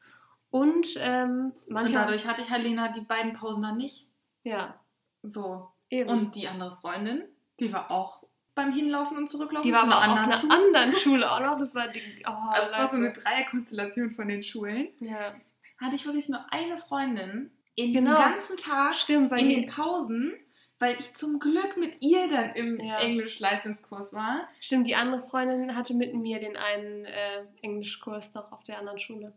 Und ähm, Und manchmal. dadurch hatte ich halt Lena die beiden Pausen dann nicht. ja, So. eben. Und die andere Freundin, die war auch beim Hinlaufen und Zurücklaufen die war aber einer auf anderen einer Schule. anderen Schule auch noch. Das war die. Oh, Also es war so eine. Dreierkonstellation von den Schulen. Ja, Hatte ich wirklich nur eine Freundin in diesem Genau. ganzen Tag stimmt, weil in den Pausen, weil ich zum Glück mit ihr dann im Ja. Englisch-Leistungskurs war. Stimmt, die andere Freundin hatte mit mir den einen äh, Englischkurs noch auf der anderen Schule.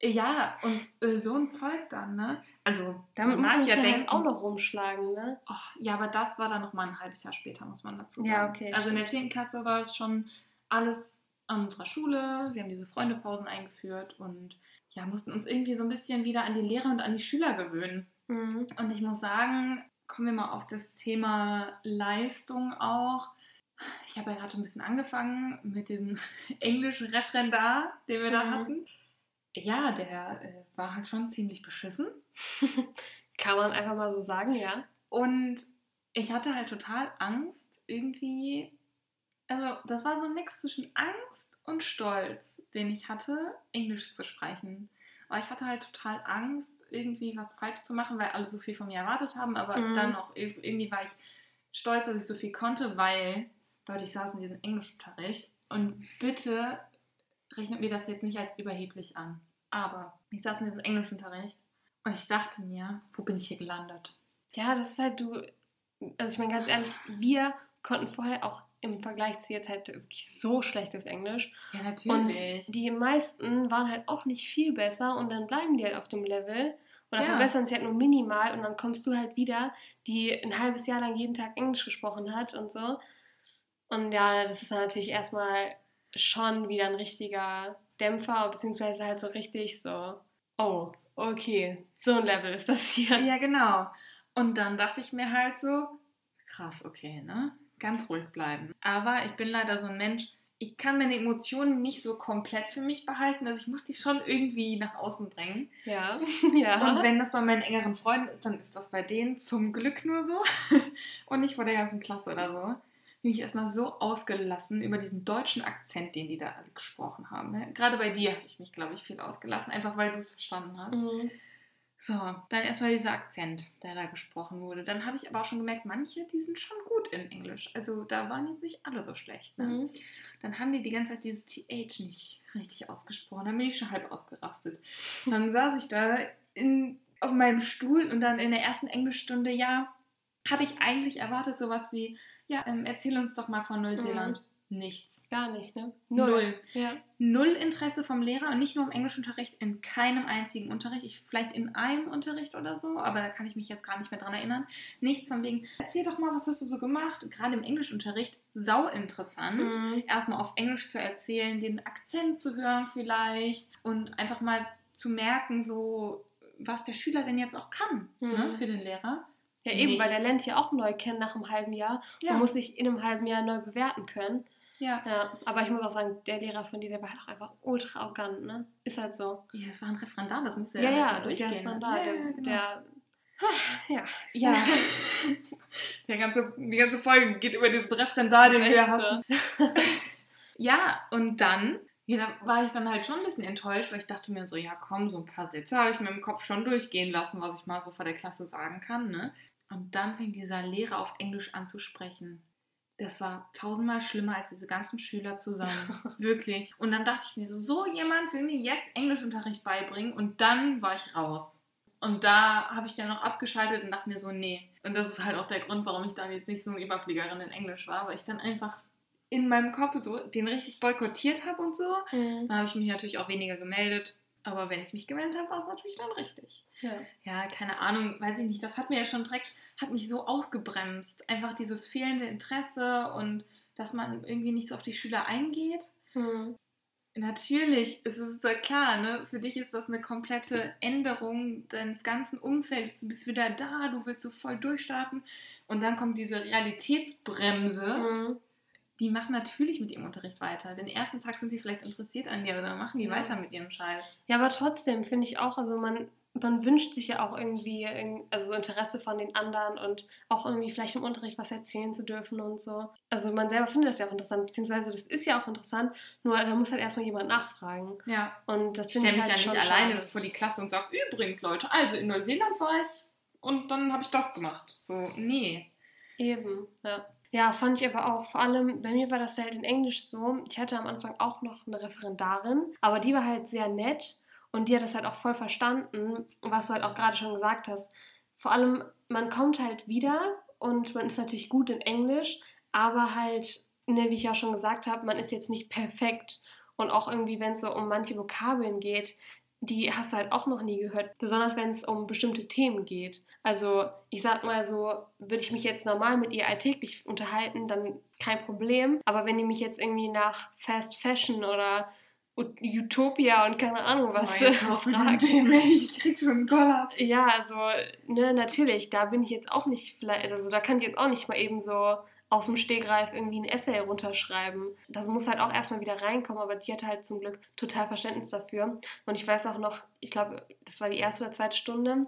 Ja, und äh, so ein Zeug dann, ne? Also, Damit muss man ja denken, halt auch noch rumschlagen, ne? oh, ja, aber das war dann noch mal ein halbes Jahr später, muss man dazu sagen. Ja, okay, Also in der 10. Klasse war es schon alles an unserer Schule. Wir haben diese Freundepausen eingeführt und ja, mussten uns irgendwie so ein bisschen wieder an die Lehrer und an die Schüler gewöhnen. Mhm. Und ich muss sagen, kommen wir mal auf das Thema Leistung auch. Ich habe ja gerade ein bisschen angefangen mit diesem englischen Referendar, den wir da Mhm. hatten. Ja, der äh, war halt schon ziemlich beschissen. Kann man einfach mal so sagen, ja. Und ich hatte halt total Angst, irgendwie. Also, das war so ein Mix zwischen Angst und Stolz, den ich hatte, Englisch zu sprechen. Aber ich hatte halt total Angst, irgendwie was falsch zu machen, weil alle so viel von mir erwartet haben. Aber Mhm. dann auch ir- irgendwie war ich stolz, dass ich so viel konnte, weil, Leute, ich saß in diesem Englischunterricht und bitte rechnet mir das jetzt nicht als überheblich an. Aber ich saß in diesem Englischunterricht und ich dachte mir, wo bin ich hier gelandet? Ja, das ist halt du. Also ich meine ganz ehrlich, wir konnten vorher auch im Vergleich zu jetzt halt wirklich so schlechtes Englisch. Ja, Und natürlich. die meisten waren halt auch nicht viel besser und dann bleiben die halt auf dem Level oder Ja. verbessern sich halt nur minimal und dann kommst du halt wieder, die ein halbes Jahr lang jeden Tag Englisch gesprochen hat und so. Und ja, das ist dann natürlich erstmal schon wieder ein richtiger Dämpfer, beziehungsweise halt so richtig so, oh, okay, so ein Level ist das hier. ja, genau. Und dann dachte ich mir halt so, krass, okay, ne? Ganz ruhig bleiben. Aber ich bin leider so ein Mensch, ich kann meine Emotionen nicht so komplett für mich behalten. Also ich muss die schon irgendwie nach außen bringen. Ja, ja. Und wenn das bei meinen engeren Freunden ist, dann ist das bei denen zum Glück nur so. Und nicht vor der ganzen Klasse oder so. Bin ich erstmal so ausgelassen über diesen deutschen Akzent, den die da gesprochen haben. Ne? Gerade bei dir habe ich mich, glaube ich, viel ausgelassen, einfach weil du es verstanden hast. Mhm. So, dann erstmal dieser Akzent, der da gesprochen wurde. Dann habe ich aber auch schon gemerkt, manche, die sind schon gut in Englisch. Also da waren jetzt nicht alle so schlecht. Ne? Mhm. Dann haben die die ganze Zeit dieses TH nicht richtig ausgesprochen. Dann bin ich schon halb ausgerastet. Dann saß ich da in, auf meinem Stuhl und dann in der ersten Englischstunde, ja, habe ich eigentlich erwartet sowas wie, ja, ähm, erzähl uns doch mal von Neuseeland. Nichts. Gar nicht, ne? Null. Ja. Null Interesse vom Lehrer und nicht nur im Englischunterricht, in keinem einzigen Unterricht. Ich, vielleicht in einem Unterricht oder so, aber da kann ich mich jetzt gar nicht mehr dran erinnern. Nichts von wegen, erzähl doch mal, was hast du so gemacht? Gerade im Englischunterricht, sau interessant. Mhm. Erstmal auf Englisch zu erzählen, den Akzent zu hören vielleicht und einfach mal zu merken, so was der Schüler denn jetzt auch kann ne, Mhm. für den Lehrer. Ja, eben, weil der Nichts. lernt ja auch neu kennen nach einem halben Jahr Ja. und muss sich in einem halben Jahr neu bewerten können. Ja. Ja, aber ich muss auch sagen, der Lehrer von dir, der war halt auch einfach ultra arrogant, ne? Ist halt so. ja, das war ein Referendar, das musste Ja, ja, ja, der durchgehen. ne? da, ja, der, ja, genau. der, ja. Ja. Der ganze, die ganze Folge geht über diesen Referendar, den wir hassen. Ja, und dann, ja, da war ich dann halt schon ein bisschen enttäuscht, weil ich dachte mir so, ja komm, so ein paar Sätze habe ich mir im Kopf schon durchgehen lassen, was ich mal so vor der Klasse sagen kann, ne? Und dann fing dieser Lehrer auf Englisch an zu sprechen. Das war tausendmal schlimmer als diese ganzen Schüler zusammen. Wirklich. Und dann dachte ich mir so, so jemand will mir jetzt Englischunterricht beibringen und dann war ich raus. Und da habe ich dann noch abgeschaltet und dachte mir so, nee. Und das ist halt auch der Grund, warum ich dann jetzt nicht so eine Überfliegerin in Englisch war, weil ich dann einfach in meinem Kopf so den richtig boykottiert habe und so. Mhm. Dann habe ich mich natürlich auch weniger gemeldet. Aber wenn ich mich gemeldet habe, war es natürlich dann richtig. ja. Ja, keine Ahnung, weiß ich nicht. Das hat mir ja schon direkt, hat mich so ausgebremst. Einfach dieses fehlende Interesse und dass man irgendwie nicht so auf die Schüler eingeht. Mhm. Natürlich, es ist so klar, ne? Für dich ist das eine komplette Änderung deines ganzen Umfelds. Du bist wieder da, du willst so voll durchstarten. Und dann kommt diese Realitätsbremse. Mhm. Die macht natürlich mit ihrem Unterricht weiter. Den ersten Tag sind sie vielleicht interessiert an dir, aber dann machen die Ja. weiter mit ihrem Scheiß. Ja, aber trotzdem finde ich auch, also man, man wünscht sich ja auch irgendwie irg- also so Interesse von den anderen und auch irgendwie vielleicht im Unterricht was erzählen zu dürfen und so. Also man selber findet das ja auch interessant, beziehungsweise das ist ja auch interessant, nur da muss halt erstmal jemand nachfragen. Ja. Und das Ich finde stelle ich mich halt ja nicht alleine schade. vor die Klasse und sage, übrigens Leute, also in Neuseeland war ich und dann habe ich das gemacht. So, nee. Eben, ja. Ja, fand ich aber auch. Vor allem, bei mir war das halt in Englisch so. Ich hatte am Anfang auch noch eine Referendarin, aber die war halt sehr nett und die hat das halt auch voll verstanden, was du halt auch gerade schon gesagt hast. Vor allem, man kommt halt wieder und man ist natürlich gut in Englisch, aber halt, ne, wie ich auch schon gesagt habe, man ist jetzt nicht perfekt. Und auch irgendwie, wenn es so um manche Vokabeln geht, die hast du halt auch noch nie gehört, besonders wenn es um bestimmte Themen geht. Also ich sag mal so, würde ich mich jetzt normal mit ihr alltäglich unterhalten, dann kein Problem. Aber wenn die mich jetzt irgendwie nach Fast Fashion oder Ut- Utopia und keine Ahnung was Oh, fragt. Ich krieg schon einen Kollaps. ja, also, ne, natürlich, da bin ich jetzt auch nicht, vielleicht, also da kann ich jetzt auch nicht mal eben so aus dem Stegreif irgendwie ein Essay runterschreiben. Das muss halt auch erstmal wieder reinkommen, aber die hat halt zum Glück total Verständnis dafür. Und ich weiß auch noch, ich glaube, das war die erste oder zweite Stunde,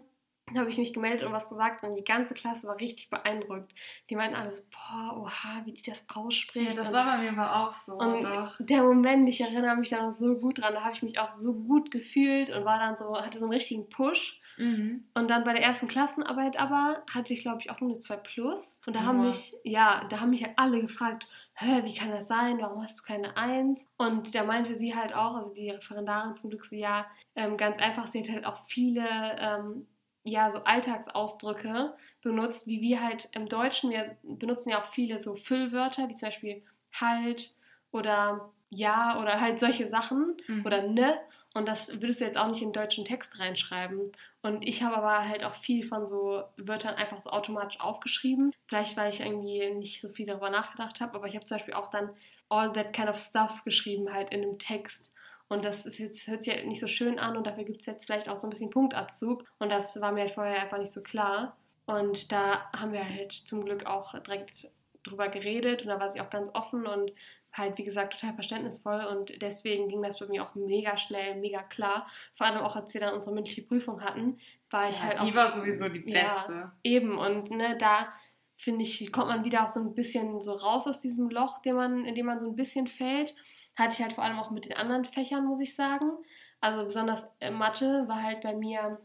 da habe ich mich gemeldet und was gesagt und die ganze Klasse war richtig beeindruckt. Die meinten alles, boah, oha, wie die das ausspricht. Ja, das und- war bei mir aber auch so. und doch. der Moment, ich erinnere mich da noch so gut dran, da habe ich mich auch so gut gefühlt und war dann so, hatte so einen richtigen Push. Mhm. Und dann bei der ersten Klassenarbeit aber hatte ich, glaube ich, auch nur eine 2 Plus. Und da haben Boah. mich, ja, da haben mich halt alle gefragt, hä, wie kann das sein? Warum hast du keine 1? Und da meinte sie halt auch, also die Referendarin zum Glück so, ja, ähm, ganz einfach, sie hat halt auch viele, ähm, ja, so Alltagsausdrücke benutzt, wie wir halt im Deutschen, wir benutzen ja auch viele so Füllwörter, wie zum Beispiel halt oder ja oder halt solche Sachen Mhm. oder ne. Und das würdest du jetzt auch nicht in deutschen Text reinschreiben. Und ich habe aber halt auch viel von so Wörtern einfach so automatisch aufgeschrieben. Vielleicht, weil ich irgendwie nicht so viel darüber nachgedacht habe, aber ich habe zum Beispiel auch dann all that kind of stuff geschrieben, halt in einem Text. Und das ist jetzt, hört sich halt nicht so schön an und dafür gibt es jetzt vielleicht auch so ein bisschen Punktabzug. Und das war mir halt vorher einfach nicht so klar. Und da haben wir halt zum Glück auch direkt drüber geredet und da war sie auch ganz offen und halt, wie gesagt, total verständnisvoll und deswegen ging das bei mir auch mega schnell, mega klar. Vor allem auch, als wir dann unsere mündliche Prüfung hatten, war ich Ja, halt die auch war sowieso die Ja. beste. eben und ne, da finde ich, kommt man wieder auch so ein bisschen so raus aus diesem Loch, den man, in dem man so ein bisschen fällt. Hatte ich halt vor allem auch mit den anderen Fächern, muss ich sagen. Also besonders äh, Mathe war halt bei mir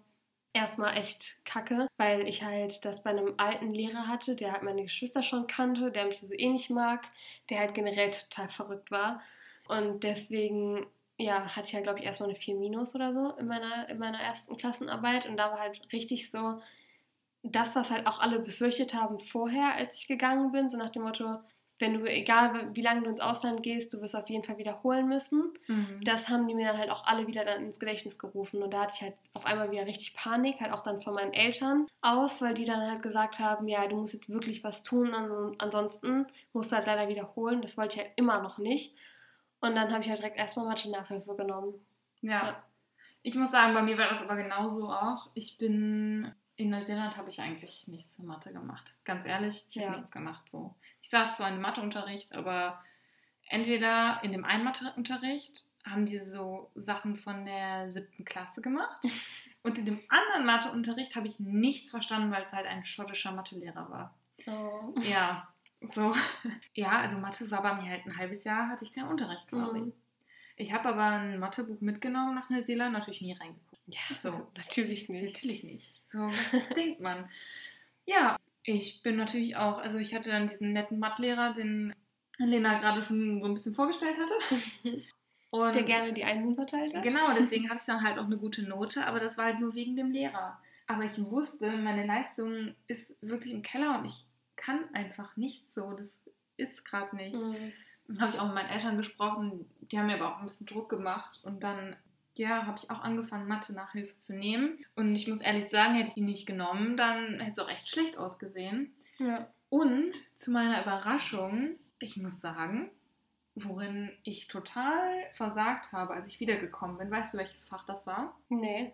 erstmal echt kacke, weil ich halt das bei einem alten Lehrer hatte, der halt meine Geschwister schon kannte, der mich so ähnlich mag, der halt generell total verrückt war. Und deswegen, ja, hatte ich halt, glaube ich, erstmal eine 4 Minus oder so in meiner, in meiner ersten Klassenarbeit. Und da war halt richtig so das, was halt auch alle befürchtet haben vorher, als ich gegangen bin, so nach dem Motto, wenn du, egal wie lange du ins Ausland gehst, du wirst auf jeden Fall wiederholen müssen Mhm. das haben die mir dann halt auch alle wieder dann ins Gedächtnis gerufen. Und da hatte ich halt auf einmal wieder richtig Panik, halt auch dann von meinen Eltern aus, weil die dann halt gesagt haben, ja, du musst jetzt wirklich was tun und ansonsten musst du halt leider wiederholen. Das wollte ich halt immer noch nicht. Und dann habe ich halt direkt erstmal Mathe-Nachhilfe genommen. Ja. Ja. Ich muss sagen, bei mir war das aber genauso auch. Ich bin in Neuseeland habe ich eigentlich nichts für Mathe gemacht. Ganz ehrlich, ich Ja. habe nichts gemacht so. Ich saß zwar im Matheunterricht, aber entweder in dem einen Matheunterricht haben die so Sachen von der siebten Klasse gemacht und in dem anderen Matheunterricht habe ich nichts verstanden, weil es halt ein schottischer Mathelehrer war. Oh. Ja, so. Ja, also Mathe war bei mir halt ein halbes Jahr, hatte ich keinen Unterricht quasi. Mhm. Ich habe aber ein Mathebuch mitgenommen nach Neuseeland, natürlich nie reingeguckt. Ja, So. natürlich nicht. Natürlich nicht. So, was, denkt man? Ja, ich bin natürlich auch, also ich hatte dann diesen netten Mathelehrer, den Lena gerade schon so ein bisschen vorgestellt hatte. Und Der gerne die Einsen verteilt hat. Genau, deswegen hatte ich dann halt auch eine gute Note, aber das war halt nur wegen dem Lehrer. Aber ich wusste, meine Leistung ist wirklich im Keller und ich kann einfach nicht so. Das ist gerade nicht. Mhm. Dann habe ich auch mit meinen Eltern gesprochen, die haben mir aber auch ein bisschen Druck gemacht und dann, ja, habe ich auch angefangen, Mathe-Nachhilfe zu nehmen. Und ich muss ehrlich sagen, hätte ich die nicht genommen, dann hätte es auch echt schlecht ausgesehen. Ja. Und zu meiner Überraschung, ich muss sagen, worin ich total versagt habe, als ich wiedergekommen bin. Weißt du, welches Fach das war? Nee.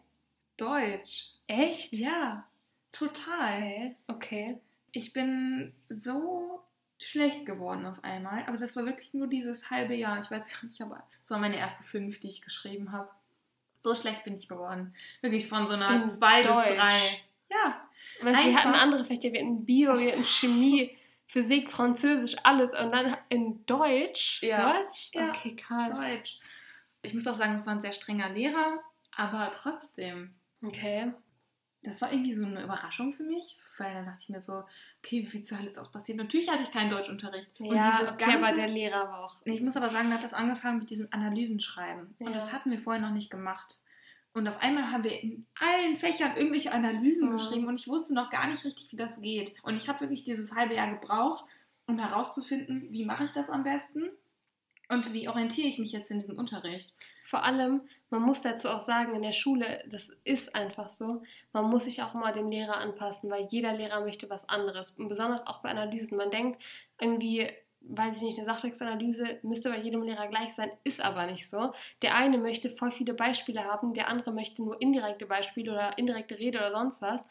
Deutsch. Echt? Ja, total. Okay. Ich bin so schlecht geworden auf einmal, aber das war wirklich nur dieses halbe Jahr. Ich weiß gar nicht, aber das war meine erste fünf, die ich geschrieben habe. So schlecht bin ich geworden. Wirklich von so einer In zwei Deutsch. bis drei. Ja, Weil sie hatten andere Fächer, wir hatten Bio, wir hatten Chemie, Physik, Französisch, alles. Und dann in Deutsch. Ja. Deutsch? Ja. Okay, krass. Deutsch. Ich muss auch sagen, es war ein sehr strenger Lehrer, aber trotzdem. Okay. Das war irgendwie so eine Überraschung für mich, weil dann dachte ich mir so, okay, wie zur Hölle ist das passiert? Natürlich hatte ich keinen Deutschunterricht. Und ja, dieses okay, aber ganze, der Lehrer war auch. Ich muss aber sagen, da hat das angefangen mit diesem Analysenschreiben. Und Ja. das hatten wir vorher noch nicht gemacht. Und auf einmal haben wir in allen Fächern irgendwelche Analysen Mhm. geschrieben und ich wusste noch gar nicht richtig, wie das geht. Und ich habe wirklich dieses halbe Jahr gebraucht, um herauszufinden, wie mache ich das am besten und wie orientiere ich mich jetzt in diesem Unterricht. Vor allem, man muss dazu auch sagen, in der Schule, das ist einfach so, man muss sich auch mal dem Lehrer anpassen, weil jeder Lehrer möchte was anderes. Und besonders auch bei Analysen. Man denkt irgendwie, weiß ich nicht, eine Sachtextanalyse müsste bei jedem Lehrer gleich sein, ist aber nicht so. Der eine möchte voll viele Beispiele haben, der andere möchte nur indirekte Beispiele oder indirekte Rede oder sonst was.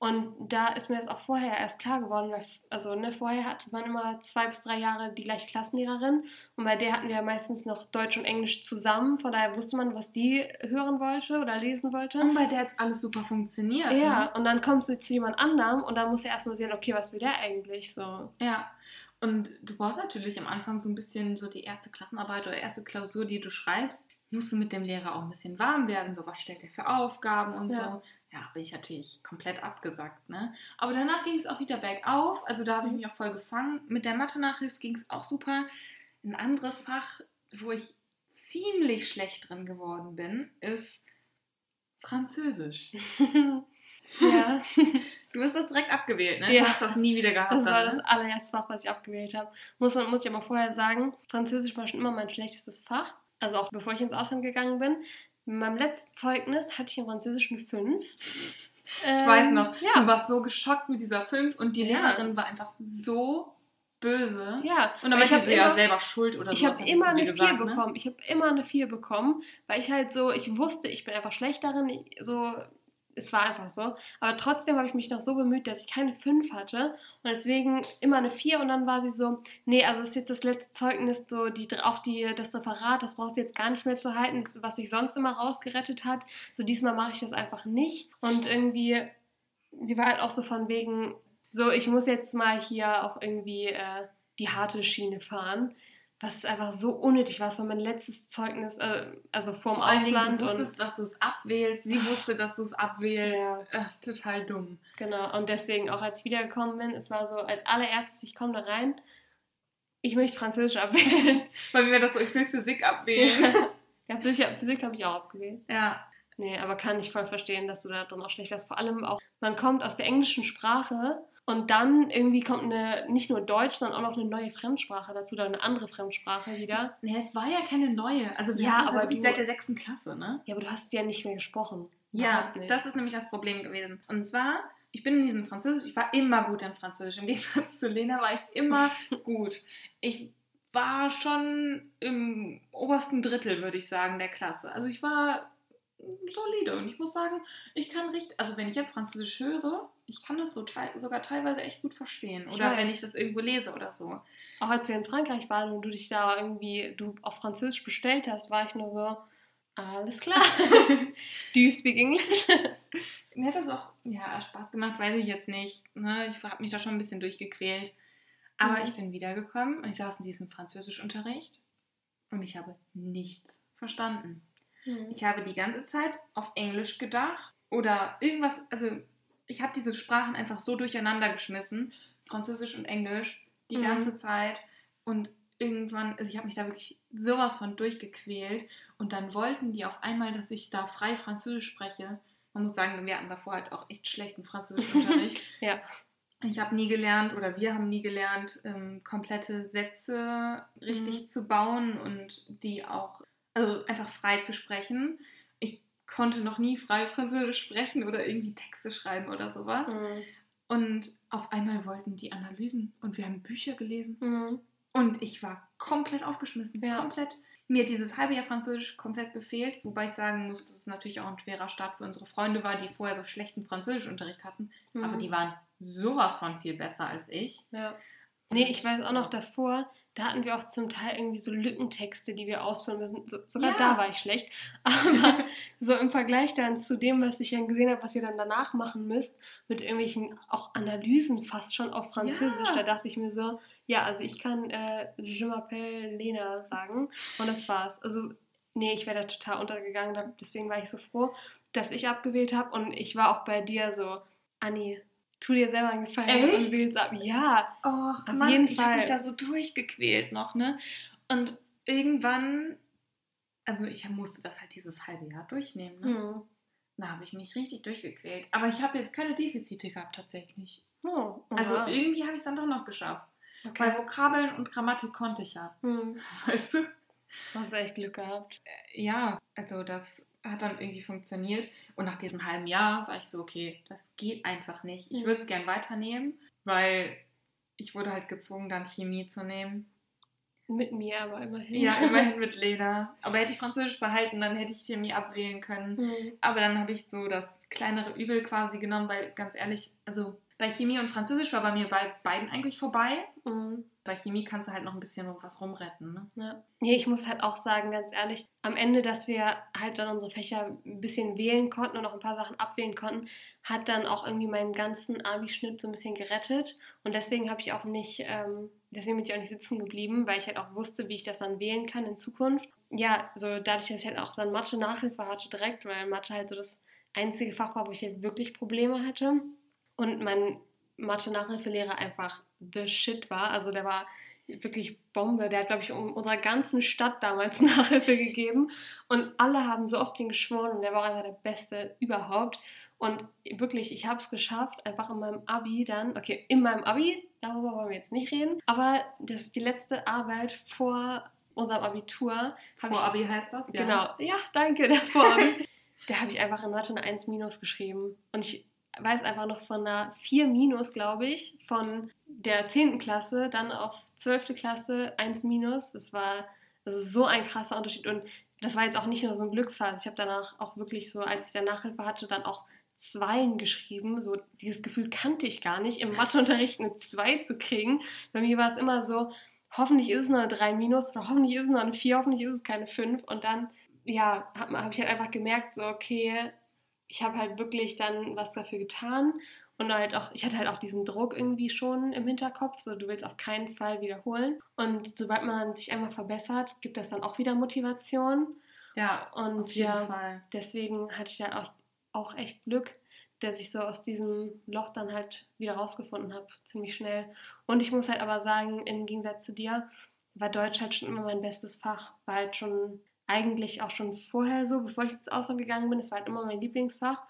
Und da ist mir das auch vorher erst klar geworden, weil, also ne, vorher hatte man immer zwei bis drei Jahre die gleiche Klassenlehrerin und bei der hatten wir ja meistens noch Deutsch und Englisch zusammen, von daher wusste man, was die hören wollte oder lesen wollte. Und bei der jetzt alles super funktioniert. Ja, Ne? und dann kommst du zu jemand anderem und dann musst du erstmal sehen, okay, was will der eigentlich so. Ja. Und du brauchst natürlich am Anfang so ein bisschen so die erste Klassenarbeit oder erste Klausur, die du schreibst, musst du mit dem Lehrer auch ein bisschen warm werden. So, was stellt er für Aufgaben und Ja. so. Ja, bin ich natürlich komplett abgesackt, ne? Aber danach ging es auch wieder bergauf. Also da habe ich mich auch voll gefangen. Mit der Mathe-Nachhilfe ging es auch super. Ein anderes Fach, wo ich ziemlich schlecht drin geworden bin, ist Französisch. ja, Du hast das direkt abgewählt, ne? Ja. Du hast das nie wieder gehabt. das war dann, das ne? allererste Fach, was ich abgewählt habe. Muss, man, muss ich aber vorher sagen, Französisch war schon immer mein schlechtestes Fach. Also auch bevor ich ins Ausland gegangen bin. In meinem letzten Zeugnis hatte ich in Französisch eine 5. Ich weiß noch, Ja, du warst so geschockt mit dieser 5 und die Ja. Lehrerin war einfach so böse. ja. Und dann ich habe ja selber schuld oder ich sowas, habe immer eine dir 4 gesagt, ne? bekommen. Ich habe immer eine 4 bekommen, weil ich halt so, ich wusste, ich bin einfach schlecht darin. Ich, so, es war einfach so. Aber trotzdem habe ich mich noch so bemüht, dass ich keine 5 hatte. Und deswegen immer eine 4 und dann war sie so, nee, also ist jetzt das letzte Zeugnis, so die, auch die, das Referat, das brauchst du jetzt gar nicht mehr zu halten, das, was sich sonst immer rausgerettet hat. So diesmal mache ich das einfach nicht. Und irgendwie, sie war halt auch so von wegen, so ich muss jetzt mal hier auch irgendwie äh, die harte Schiene fahren. Was einfach so unnötig war, es war mein letztes Zeugnis, äh, also vorm Vor Ausland. du und, wusstest, dass du es abwählst. Sie wusste, dass du es abwählst. Ja. Ach, total dumm. Genau, und deswegen auch als ich wiedergekommen bin, es war so, als allererstes, ich komme da rein, ich möchte Französisch abwählen. Mir war das so, ich will Physik abwählen. ja, Physik, Physik habe ich auch abgewählt. ja. Nee, aber kann ich voll verstehen, dass du da drin auch schlecht warst. Vor allem auch, man kommt aus der englischen Sprache und dann irgendwie kommt eine, nicht nur Deutsch, sondern auch noch eine neue Fremdsprache dazu, oder eine andere Fremdsprache wieder. Nee, es war ja keine neue. Also wir Ja, haben ja aber wirklich du- seit der sechsten Klasse, ne? Ja, aber du hast ja nicht mehr gesprochen. Ja, das ist nämlich das Problem gewesen. Und zwar, ich bin in diesem Französisch, ich war immer gut in Französisch. Im Gegensatz zu Lena war ich immer gut. Ich war schon im obersten Drittel, würde ich sagen, der Klasse. Also ich war solide. Und ich muss sagen, ich kann richtig, also wenn ich jetzt Französisch höre, ich kann das so te sogar teilweise echt gut verstehen. Ich Oder weiß. wenn ich das irgendwo lese oder so. Auch als wir in Frankreich waren und du dich da irgendwie, du auf Französisch bestellt hast, war ich nur so, alles klar. Do you speak English? Mir hat das auch ja, Spaß gemacht, weiß ich jetzt nicht. Ne? Ich habe mich da schon ein bisschen durchgequält. Aber Mhm. ich bin wiedergekommen und ich saß in diesem Französischunterricht und ich habe nichts verstanden. Ich habe die ganze Zeit auf Englisch gedacht oder irgendwas, also ich habe diese Sprachen einfach so durcheinander geschmissen, Französisch und Englisch, die Mhm. ganze Zeit und irgendwann, also ich habe mich da wirklich sowas von durchgequält und dann wollten die auf einmal, dass ich da frei Französisch spreche. Man muss sagen, wir hatten davor halt auch echt schlechten Französischunterricht. Ja. Ich habe nie gelernt oder wir haben nie gelernt, ähm, komplette Sätze richtig Mhm. zu bauen und die auch, also einfach frei zu sprechen. Konnte noch nie frei Französisch sprechen oder irgendwie Texte schreiben oder sowas. Mhm. Und auf einmal wollten die Analysen und wir haben Bücher gelesen. Mhm. Und ich war komplett aufgeschmissen. Ja. Komplett. Mir hat dieses halbe Jahr Französisch komplett gefehlt, wobei ich sagen muss, dass es natürlich auch ein schwerer Start für unsere Freunde war, die vorher so schlechten Französischunterricht hatten. Mhm. Aber die waren sowas von viel besser als ich. Ja. Nee, ich weiß auch noch davor, da hatten wir auch zum Teil irgendwie so Lückentexte, die wir ausführen müssen. So, sogar Ja. da war ich schlecht. Aber so im Vergleich dann zu dem, was ich dann gesehen habe, was ihr dann danach machen müsst, mit irgendwelchen auch Analysen fast schon auf Französisch, Ja. da dachte ich mir so, ja, also ich kann äh, Je m'appelle Lena sagen und das war's. Also, nee, ich wäre da total untergegangen, deswegen war ich so froh, dass ich abgewählt habe und ich war auch bei dir so, Anni, tu dir selber einen Gefallen und wähl's ab. Ja, Och, Auf Mann, jeden ich habe mich Fall. da so durchgequält noch, ne? Und irgendwann, also ich musste das halt dieses halbe Jahr durchnehmen, ne? Hm. Da habe ich mich richtig durchgequält. Aber ich habe jetzt keine Defizite gehabt, tatsächlich. Oh, Also oha. irgendwie habe ich es dann doch noch geschafft. okay. Weil Vokabeln und Grammatik konnte ich ja. hm. Weißt du? Hast echt Glück gehabt. Ja, also das hat dann irgendwie funktioniert. Und nach diesem halben Jahr war ich so, okay, das geht einfach nicht. Ich Mhm. würde es gern weiternehmen, weil ich wurde halt gezwungen, dann Chemie zu nehmen. Mit mir aber immerhin. Ja, immerhin mit Lena. Aber hätte ich Französisch behalten, dann hätte ich Chemie abwählen können. Hm. Aber dann habe ich so das kleinere Übel quasi genommen, weil ganz ehrlich, also bei Chemie und Französisch war bei mir bei beiden eigentlich vorbei. Hm. Bei Chemie kannst du halt noch ein bisschen was rumretten. Ne? Ja. Nee, ich muss halt auch sagen, ganz ehrlich, am Ende, dass wir halt dann unsere Fächer ein bisschen wählen konnten und auch ein paar Sachen abwählen konnten, hat dann auch irgendwie meinen ganzen Abi-Schnitt so ein bisschen gerettet. Und deswegen habe ich auch nicht, ähm, deswegen bin ich auch nicht sitzen geblieben, weil ich halt auch wusste, wie ich das dann wählen kann in Zukunft. Ja, so dadurch, dass ich halt auch dann Mathe-Nachhilfe hatte direkt, weil Mathe halt so das einzige Fach war, wo ich halt wirklich Probleme hatte. Und mein Mathe-Nachhilfelehrer einfach the shit war. Also der war wirklich Bombe. Der hat, glaube ich, um unserer ganzen Stadt damals Nachhilfe gegeben. Und alle haben so oft ihn geschworen und der war einfach der Beste überhaupt. Und wirklich, ich habe es geschafft, einfach in meinem Abi dann, okay, in meinem Abi, darüber wollen wir jetzt nicht reden, aber das ist die letzte Arbeit vor unserem Abitur. Vor Abi heißt das? Genau, ja, danke, der Vorabi. da habe ich einfach in Mathe eine 1 minus geschrieben. Und ich weiß einfach noch von einer 4 minus, glaube ich, von der 10. Klasse, dann auf 12. Klasse 1 minus. Das war also so ein krasser Unterschied. Und das war jetzt auch nicht nur so ein Glücksfall. Also ich habe danach auch wirklich so, als ich dann Nachhilfe hatte, dann auch Zweien geschrieben. So dieses Gefühl kannte ich gar nicht, im Matheunterricht eine 2 zu kriegen. Bei mir war es immer so, hoffentlich ist es nur eine 3 minus oder hoffentlich ist es nur eine 4, hoffentlich ist es keine 5. Und dann, ja, habe hab ich halt einfach gemerkt, so, okay, ich habe halt wirklich dann was dafür getan. Und halt auch, ich hatte halt auch diesen Druck irgendwie schon im Hinterkopf, so du willst auf keinen Fall wiederholen. Und sobald man sich einmal verbessert, gibt das dann auch wieder Motivation. Ja, Und auf jeden ja, Fall. deswegen hatte ich ja auch, auch echt Glück, dass ich so aus diesem Loch dann halt wieder rausgefunden habe, ziemlich schnell. Und ich muss halt aber sagen, im Gegensatz zu dir, war Deutsch halt schon immer mein bestes Fach. War halt schon eigentlich auch schon vorher so, bevor ich ins Ausland gegangen bin. Es war halt immer mein Lieblingsfach.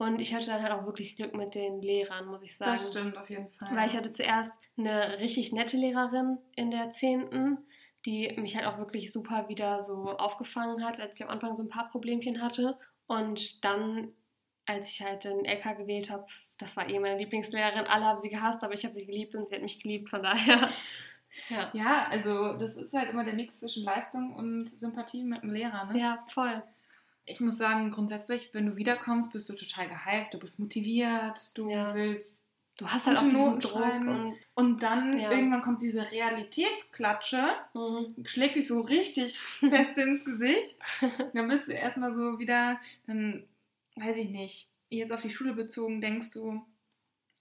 Und ich hatte dann halt auch wirklich Glück mit den Lehrern, muss ich sagen. Das stimmt auf jeden Fall. Weil ich hatte zuerst eine richtig nette Lehrerin in der 10., die mich halt auch wirklich super wieder so aufgefangen hat, als ich am Anfang so ein paar Problemchen hatte. Und dann, als ich halt den LK gewählt habe, das war eh meine Lieblingslehrerin. Alle haben sie gehasst, aber ich habe sie geliebt und sie hat mich geliebt, von daher. Ja, ja, also das ist halt immer der Mix zwischen Leistung und Sympathie mit dem Lehrer. Ne? ja voll. Ich muss sagen, grundsätzlich, wenn du wiederkommst, bist du total gehypt, du bist motiviert, du Ja. willst Du hast halt auch diesen Druck und Und dann Ja. irgendwann kommt diese Realitätsklatsche, mhm. schlägt dich so richtig fest ins Gesicht. Dann bist du erstmal so wieder, dann weiß ich nicht, jetzt auf die Schule bezogen, denkst du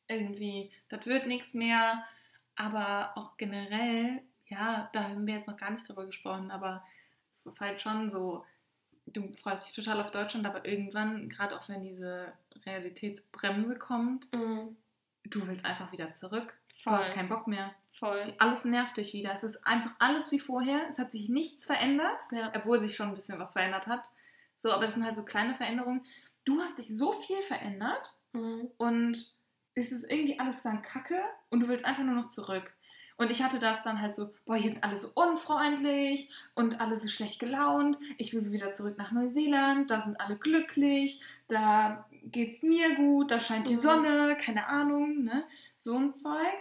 irgendwie, das wird nichts mehr. Aber auch generell, ja, da haben wir jetzt noch gar nicht drüber gesprochen, aber es ist halt schon so, du freust dich total auf Deutschland, aber irgendwann, gerade auch wenn diese Realitätsbremse kommt, Mhm. du willst einfach wieder zurück. Du Voll. hast keinen Bock mehr. Voll. Alles nervt dich wieder. Es ist einfach alles wie vorher. Es hat sich nichts verändert, Ja. obwohl sich schon ein bisschen was verändert hat. So, aber das sind halt so kleine Veränderungen. Du hast dich so viel verändert Mhm. und es ist irgendwie alles dann kacke und du willst einfach nur noch zurück. Und ich hatte das dann halt so, boah, hier sind alle so unfreundlich und alle so schlecht gelaunt. Ich will wieder zurück nach Neuseeland, da sind alle glücklich, da geht's mir gut, da scheint die Mhm. Sonne, keine Ahnung, ne? So ein Zeug.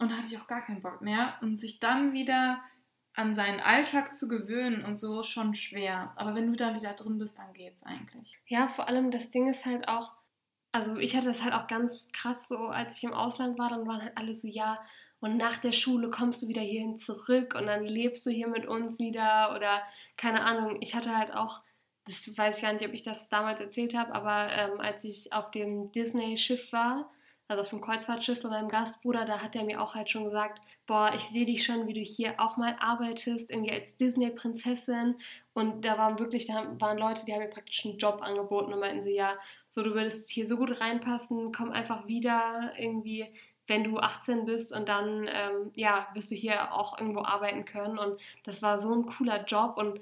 Und da hatte ich auch gar keinen Bock mehr. Und sich dann wieder an seinen Alltag zu gewöhnen und so ist schon schwer. Aber wenn du da wieder drin bist, dann geht's eigentlich. Ja, vor allem das Ding ist halt auch, also ich hatte das halt auch ganz krass so, als ich im Ausland war, dann waren halt alle so, ja, und nach der Schule kommst du wieder hierhin zurück und dann lebst du hier mit uns wieder oder keine Ahnung. Ich hatte halt auch, das weiß ich gar nicht, ob ich das damals erzählt habe, aber ähm, als ich auf dem Disney-Schiff war, also auf dem Kreuzfahrtschiff bei meinem Gastbruder, da hat er mir auch halt schon gesagt, boah, ich sehe dich schon, wie du hier auch mal arbeitest, irgendwie als Disney-Prinzessin. Und da waren wirklich, da waren Leute, die haben mir praktisch einen Job angeboten und meinten so, ja, so du würdest hier so gut reinpassen, komm einfach wieder irgendwie, wenn du 18 bist und dann, ähm, ja, wirst du hier auch irgendwo arbeiten können. Und das war so ein cooler Job und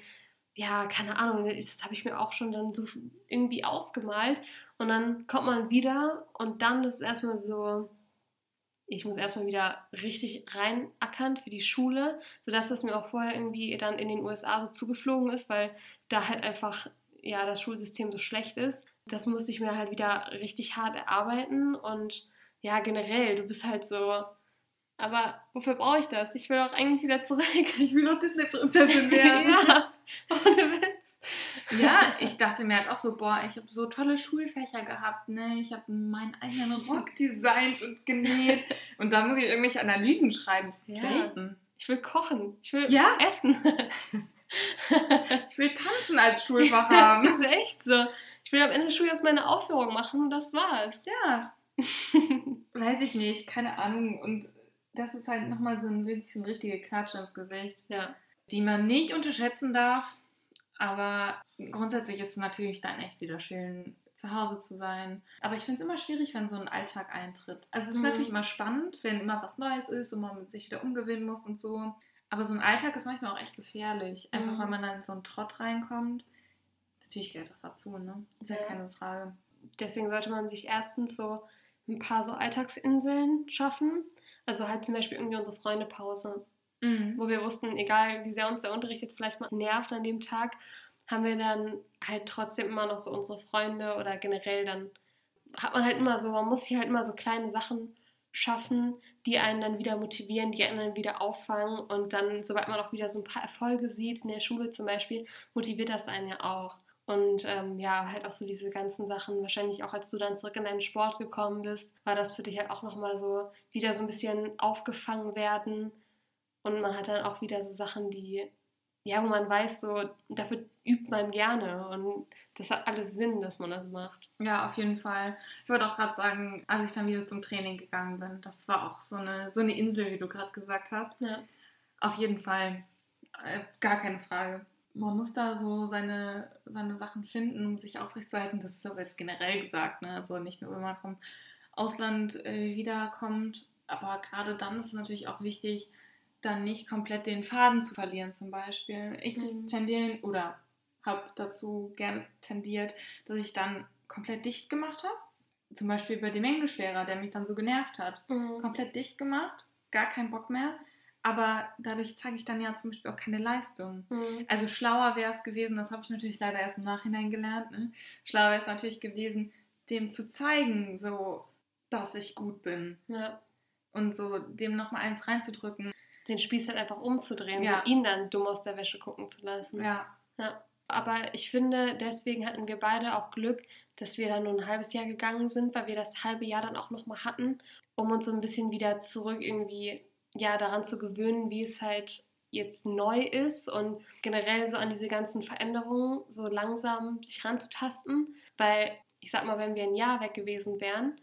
ja, keine Ahnung, das habe ich mir auch schon dann so irgendwie ausgemalt. Und dann kommt man wieder und dann ist es erstmal so, ich muss erstmal wieder richtig reinackern für die Schule, sodass es mir auch vorher irgendwie dann in den USA so zugeflogen ist, weil da halt einfach ja das Schulsystem so schlecht ist. Das musste ich mir halt wieder richtig hart erarbeiten und ja, generell, du bist halt so. Aber wofür brauche ich das? Ich will doch eigentlich wieder zurück. Ich will doch Disney-Prinzessin werden. ja, ohne Witz. Ja, ich dachte mir halt auch so, boah, ich habe so tolle Schulfächer gehabt, ne? Ich habe meinen eigenen Rock designt und genäht. Und da muss ich irgendwelche Analysen schreiben. Ja. Welten. Ich will kochen. Ich will Ja. essen. Ich will tanzen als Schulfach haben. das ist echt so. Ich will am Ende des Schuljahres meine Aufführung machen und das war's. Ja, weiß ich nicht, keine Ahnung. Und das ist halt nochmal so ein wirklich ein richtige Klatsch ins Gesicht, Ja. die man nicht unterschätzen darf. Aber grundsätzlich ist es natürlich dann echt wieder schön, zu Hause zu sein. Aber ich finde es immer schwierig, wenn so ein Alltag eintritt. Also es ist Mhm. natürlich immer spannend, wenn immer was Neues ist und man mit sich wieder umgewinnen muss und so. Aber so ein Alltag ist manchmal auch echt gefährlich. Einfach Mhm. weil man dann in so einen Trott reinkommt. Natürlich gehört das dazu, ne? Ist ja, Ja. keine Frage. Deswegen sollte man sich erstens so ein paar so Alltagsinseln schaffen. Also halt zum Beispiel irgendwie unsere Freundepause, Mhm. wo wir wussten, egal wie sehr uns der Unterricht jetzt vielleicht mal nervt an dem Tag, haben wir dann halt trotzdem immer noch so unsere Freunde oder generell dann hat man halt immer so, man muss sich halt immer so kleine Sachen schaffen, die einen dann wieder motivieren, die einen dann wieder auffangen und dann, sobald man auch wieder so ein paar Erfolge sieht, in der Schule zum Beispiel, motiviert das einen ja auch. Und ähm, ja, halt auch so diese ganzen Sachen, wahrscheinlich auch als du dann zurück in deinen Sport gekommen bist, war das für dich halt auch nochmal so wieder so ein bisschen aufgefangen werden. Und man hat dann auch wieder so Sachen, die, ja, wo man weiß, so, dafür übt man gerne. Und das hat alles Sinn, dass man das macht. Ja, auf jeden Fall. Ich wollte auch gerade sagen, als ich dann wieder zum Training gegangen bin, das war auch so eine, so eine Insel, wie du gerade gesagt hast. Ja. Auf jeden Fall. Äh, gar keine Frage. Man muss da so seine, seine Sachen finden, um sich aufrechtzuerhalten. Das ist aber jetzt generell gesagt, ne? Also nicht nur, wenn man vom Ausland äh, wiederkommt. Aber gerade dann ist es natürlich auch wichtig, dann nicht komplett den Faden zu verlieren, zum Beispiel. Ich Mhm. tendiere oder habe dazu gern tendiert, dass ich dann komplett dicht gemacht habe. Zum Beispiel bei dem Englischlehrer, der mich dann so genervt hat. Mhm. Komplett dicht gemacht, gar keinen Bock mehr. Aber dadurch zeige ich dann ja zum Beispiel auch keine Leistung. Mhm. Also schlauer wäre es gewesen, das habe ich natürlich leider erst im Nachhinein gelernt. Ne? Schlauer wäre es natürlich gewesen, dem zu zeigen, so, dass ich gut bin. Ja. Und so dem nochmal eins reinzudrücken. Den Spieß halt einfach umzudrehen, Ja. so ihn dann dumm aus der Wäsche gucken zu lassen. Ja. Ja. Aber ich finde, deswegen hatten wir beide auch Glück, dass wir dann nur ein halbes Jahr gegangen sind, weil wir das halbe Jahr dann auch nochmal hatten, um uns so ein bisschen wieder zurück irgendwie ja daran zu gewöhnen, wie es halt jetzt neu ist und generell so an diese ganzen Veränderungen so langsam sich ranzutasten, weil ich sag mal, wenn wir ein Jahr weg gewesen wären,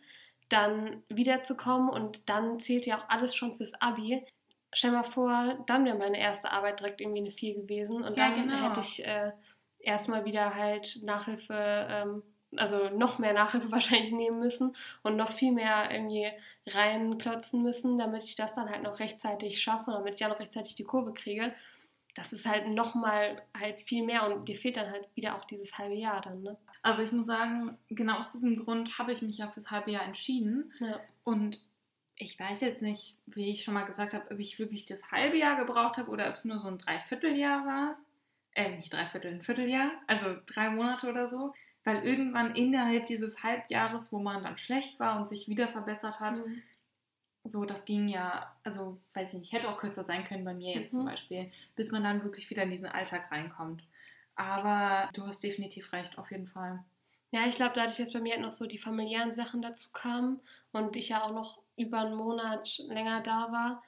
dann wiederzukommen und dann zählt ja auch alles schon fürs Abi. Stell mal vor, dann wäre meine erste Arbeit direkt irgendwie eine 4 gewesen und ja, dann genau. hätte ich äh, erstmal wieder halt Nachhilfe, ähm, also noch mehr Nachhilfe wahrscheinlich nehmen müssen und noch viel mehr irgendwie reinklotzen müssen, damit ich das dann halt noch rechtzeitig schaffe, damit ich ja noch rechtzeitig die Kurve kriege. Das ist halt nochmal halt viel mehr und dir fehlt dann halt wieder auch dieses halbe Jahr dann, ne? Also ich muss sagen, genau aus diesem Grund habe ich mich ja fürs halbe Jahr entschieden. Ja. Und ich weiß jetzt nicht, wie ich schon mal gesagt habe, ob ich wirklich das halbe Jahr gebraucht habe oder ob es nur so ein Dreivierteljahr war. Äh, nicht Dreiviertel, ein Vierteljahr, also drei Monate oder so. Weil irgendwann innerhalb dieses Halbjahres, wo man dann schlecht war und sich wieder verbessert hat, mhm. so, das ging ja, also weiß ich nicht, hätte auch kürzer sein können bei mir jetzt mhm. zum Beispiel, bis man dann wirklich wieder in diesen Alltag reinkommt. Aber du hast definitiv recht, auf jeden Fall. Ja, ich glaube, dadurch, dass bei mir halt noch so die familiären Sachen dazu kamen und ich ja auch noch über einen Monat länger da war,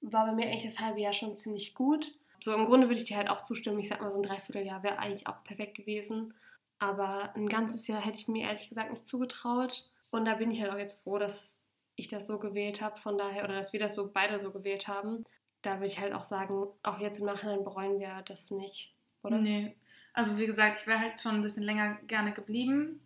war bei mir eigentlich das halbe Jahr schon ziemlich gut. So im Grunde würde ich dir halt auch zustimmen. Ich sag mal, so ein Dreivierteljahr wäre eigentlich auch perfekt gewesen. Aber ein ganzes Jahr hätte ich mir ehrlich gesagt nicht zugetraut. Und da bin ich halt auch jetzt froh, dass ich das so gewählt habe, von daher, oder dass wir das so beide so gewählt haben. Da würde ich halt auch sagen, auch jetzt im Nachhinein bereuen wir das nicht oder? Nee. Also wie gesagt, ich wäre halt schon ein bisschen länger gerne geblieben,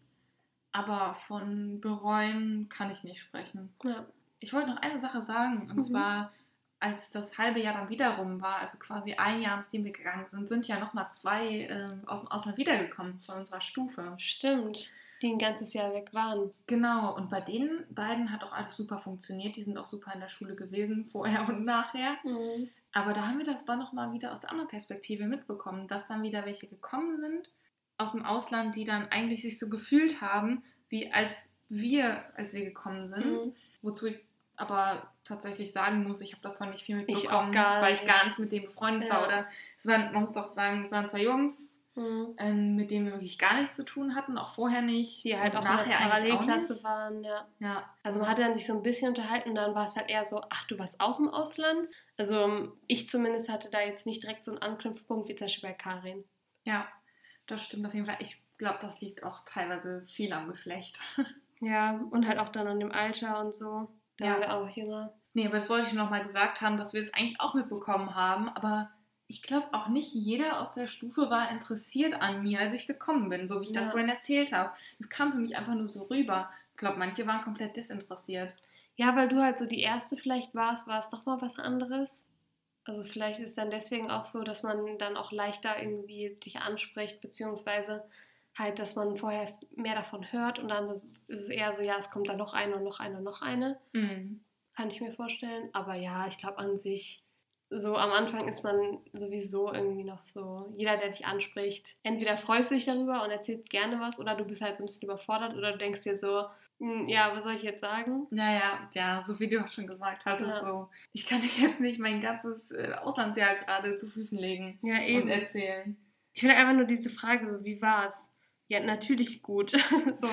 aber von bereuen kann ich nicht sprechen. Ja. Ich wollte noch eine Sache sagen, und mhm. zwar, als das halbe Jahr dann wieder rum war, also quasi ein Jahr nachdem wir gegangen sind, sind ja nochmal zwei äh, aus dem Ausland wiedergekommen von unserer Stufe. Stimmt, die ein ganzes Jahr weg waren. Genau, und bei den beiden hat auch alles super funktioniert. Die sind auch super in der Schule gewesen, vorher und nachher. Mhm. Aber da haben wir das dann nochmal wieder aus der anderen Perspektive mitbekommen, dass dann wieder welche gekommen sind aus dem Ausland, die dann eigentlich sich so gefühlt haben, wie als wir, als wir gekommen sind. Mhm. Wozu ich aber tatsächlich sagen muss, ich habe davon nicht viel mitbekommen, ich weil ich gar nicht mit dem befreundet ja. war. Oder es waren, man muss auch sagen, es waren zwei Jungs, Mhm. Ähm, mit denen wir wirklich gar nichts zu tun hatten, auch vorher nicht. Die halt auch nachher in der Parallelklasse waren, ja. ja. Also man hat dann sich so ein bisschen unterhalten und dann war es halt eher so, ach, du warst auch im Ausland? Also ähm, ich zumindest hatte da jetzt nicht direkt so einen Anknüpfpunkt wie zum Beispiel bei Karin. Ja, das stimmt auf jeden Fall. Ich glaube, das liegt auch teilweise viel am Geschlecht. Ja, und halt auch dann an dem Alter und so. Da ja. waren wir auch jünger. Nee, aber das wollte ich noch mal gesagt haben, dass wir es eigentlich auch mitbekommen haben, aber ich glaube auch nicht jeder aus der Stufe war interessiert an mir, als ich gekommen bin, so wie ich ja. das vorhin erzählt habe. Es kam für mich einfach nur so rüber. Ich glaube, manche waren komplett desinteressiert. Ja, weil du halt so die erste vielleicht warst, war es doch mal was anderes. Also vielleicht ist es dann deswegen auch so, dass man dann auch leichter irgendwie dich anspricht, beziehungsweise halt, dass man vorher mehr davon hört und dann ist es eher so, ja, es kommt da noch eine und noch eine und noch eine. Mhm. Kann ich mir vorstellen. Aber ja, ich glaube an sich so am Anfang ist man sowieso irgendwie noch so, jeder, der dich anspricht, entweder freust du dich darüber und erzählst gerne was oder du bist halt so ein bisschen überfordert oder du denkst dir so, hm, ja, was soll ich jetzt sagen? Naja, ja, so wie du auch schon gesagt hattest, ja. so, ich kann dir jetzt nicht mein ganzes äh, Auslandsjahr gerade zu Füßen legen ja, eben. und erzählen. Ich will einfach nur diese Frage, so, wie war's? Ja, natürlich gut. so,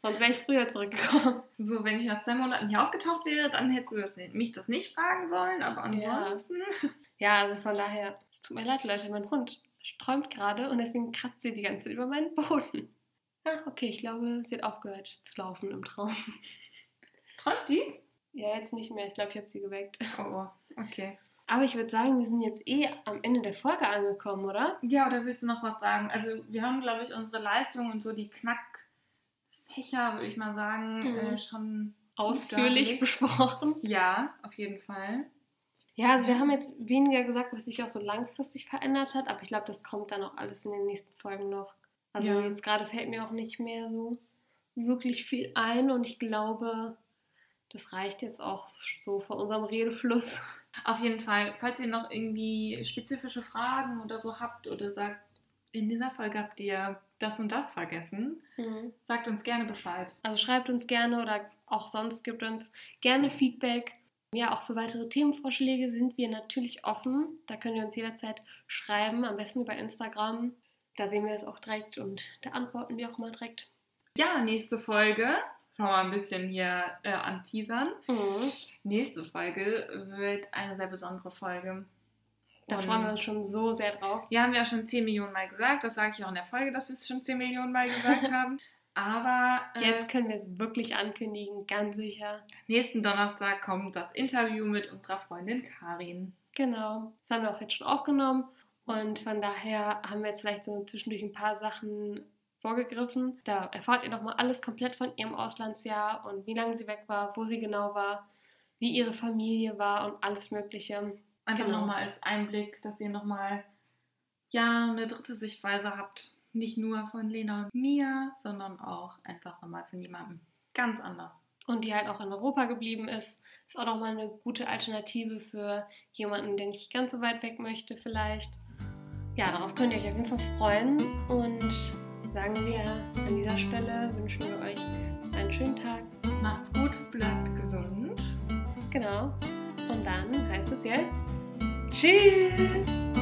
Sonst wäre ich früher zurückgekommen. So, wenn ich nach zwei Monaten hier aufgetaucht wäre, dann hättest du das, mich das nicht fragen sollen, aber ansonsten. Ja, ja also von daher, es tut mir leid, Leute, mein Hund träumt gerade und deswegen kratzt sie die ganze Zeit über meinen Boden. Ah, okay, ich glaube, sie hat aufgehört zu laufen im Traum. Träumt die? Ja, jetzt nicht mehr. Ich glaube, ich habe sie geweckt. Oh, okay. Aber ich würde sagen, wir sind jetzt eh am Ende der Folge angekommen, oder? Ja, oder willst du noch was sagen? Also, wir haben, glaube ich, unsere Leistung und so die Knack Fächer, würde ich mal sagen, mhm. äh, schon ausführlich besprochen. Ja, auf jeden Fall. Ja, also wir haben jetzt weniger gesagt, was sich auch so langfristig verändert hat, aber ich glaube, das kommt dann auch alles in den nächsten Folgen noch. Also ja. jetzt gerade fällt mir auch nicht mehr so wirklich viel ein und ich glaube, das reicht jetzt auch so vor unserem Redefluss. Auf jeden Fall, falls ihr noch irgendwie spezifische Fragen oder so habt oder sagt, in dieser Folge habt ihr das und das vergessen, mhm. sagt uns gerne Bescheid. Also schreibt uns gerne oder auch sonst gibt uns gerne Feedback. Ja, auch für weitere Themenvorschläge sind wir natürlich offen. Da könnt ihr uns jederzeit schreiben, am besten über Instagram. da sehen wir es auch direkt und da antworten wir auch mal direkt. Ja, nächste Folge. Schon mal ein bisschen hier äh, anteasern. Mhm. Nächste Folge wird eine sehr besondere Folge. Da Und- freuen wir uns schon so sehr drauf. Ja, haben wir ja schon 10 Millionen Mal gesagt. Das sage ich auch in der Folge, dass wir es schon 10 Millionen Mal gesagt haben. Aber äh, Jetzt können wir es wirklich ankündigen, ganz sicher. nächsten Donnerstag kommt das Interview mit unserer Freundin Karin. Genau. Das haben wir auch jetzt schon aufgenommen. Und von daher haben wir jetzt vielleicht so zwischendurch ein paar Sachen vorgegriffen. Da erfahrt ihr nochmal alles komplett von ihrem Auslandsjahr und wie lange sie weg war, wo sie genau war, wie ihre Familie war und alles Mögliche. Einfach Genau. nochmal als Einblick, dass ihr nochmal ja, eine dritte Sichtweise habt. Nicht nur von Lena und mir, sondern auch einfach nochmal von jemandem ganz anders. Und die halt auch in Europa geblieben ist. Ist auch nochmal eine gute Alternative für jemanden, der nicht ganz so weit weg möchte, vielleicht. Ja, darauf könnt ihr euch auf jeden Fall freuen. Und sagen wir an dieser Stelle, wünschen wir euch einen schönen Tag. Macht's gut, bleibt gesund. Genau. Und dann heißt es jetzt Tschüss!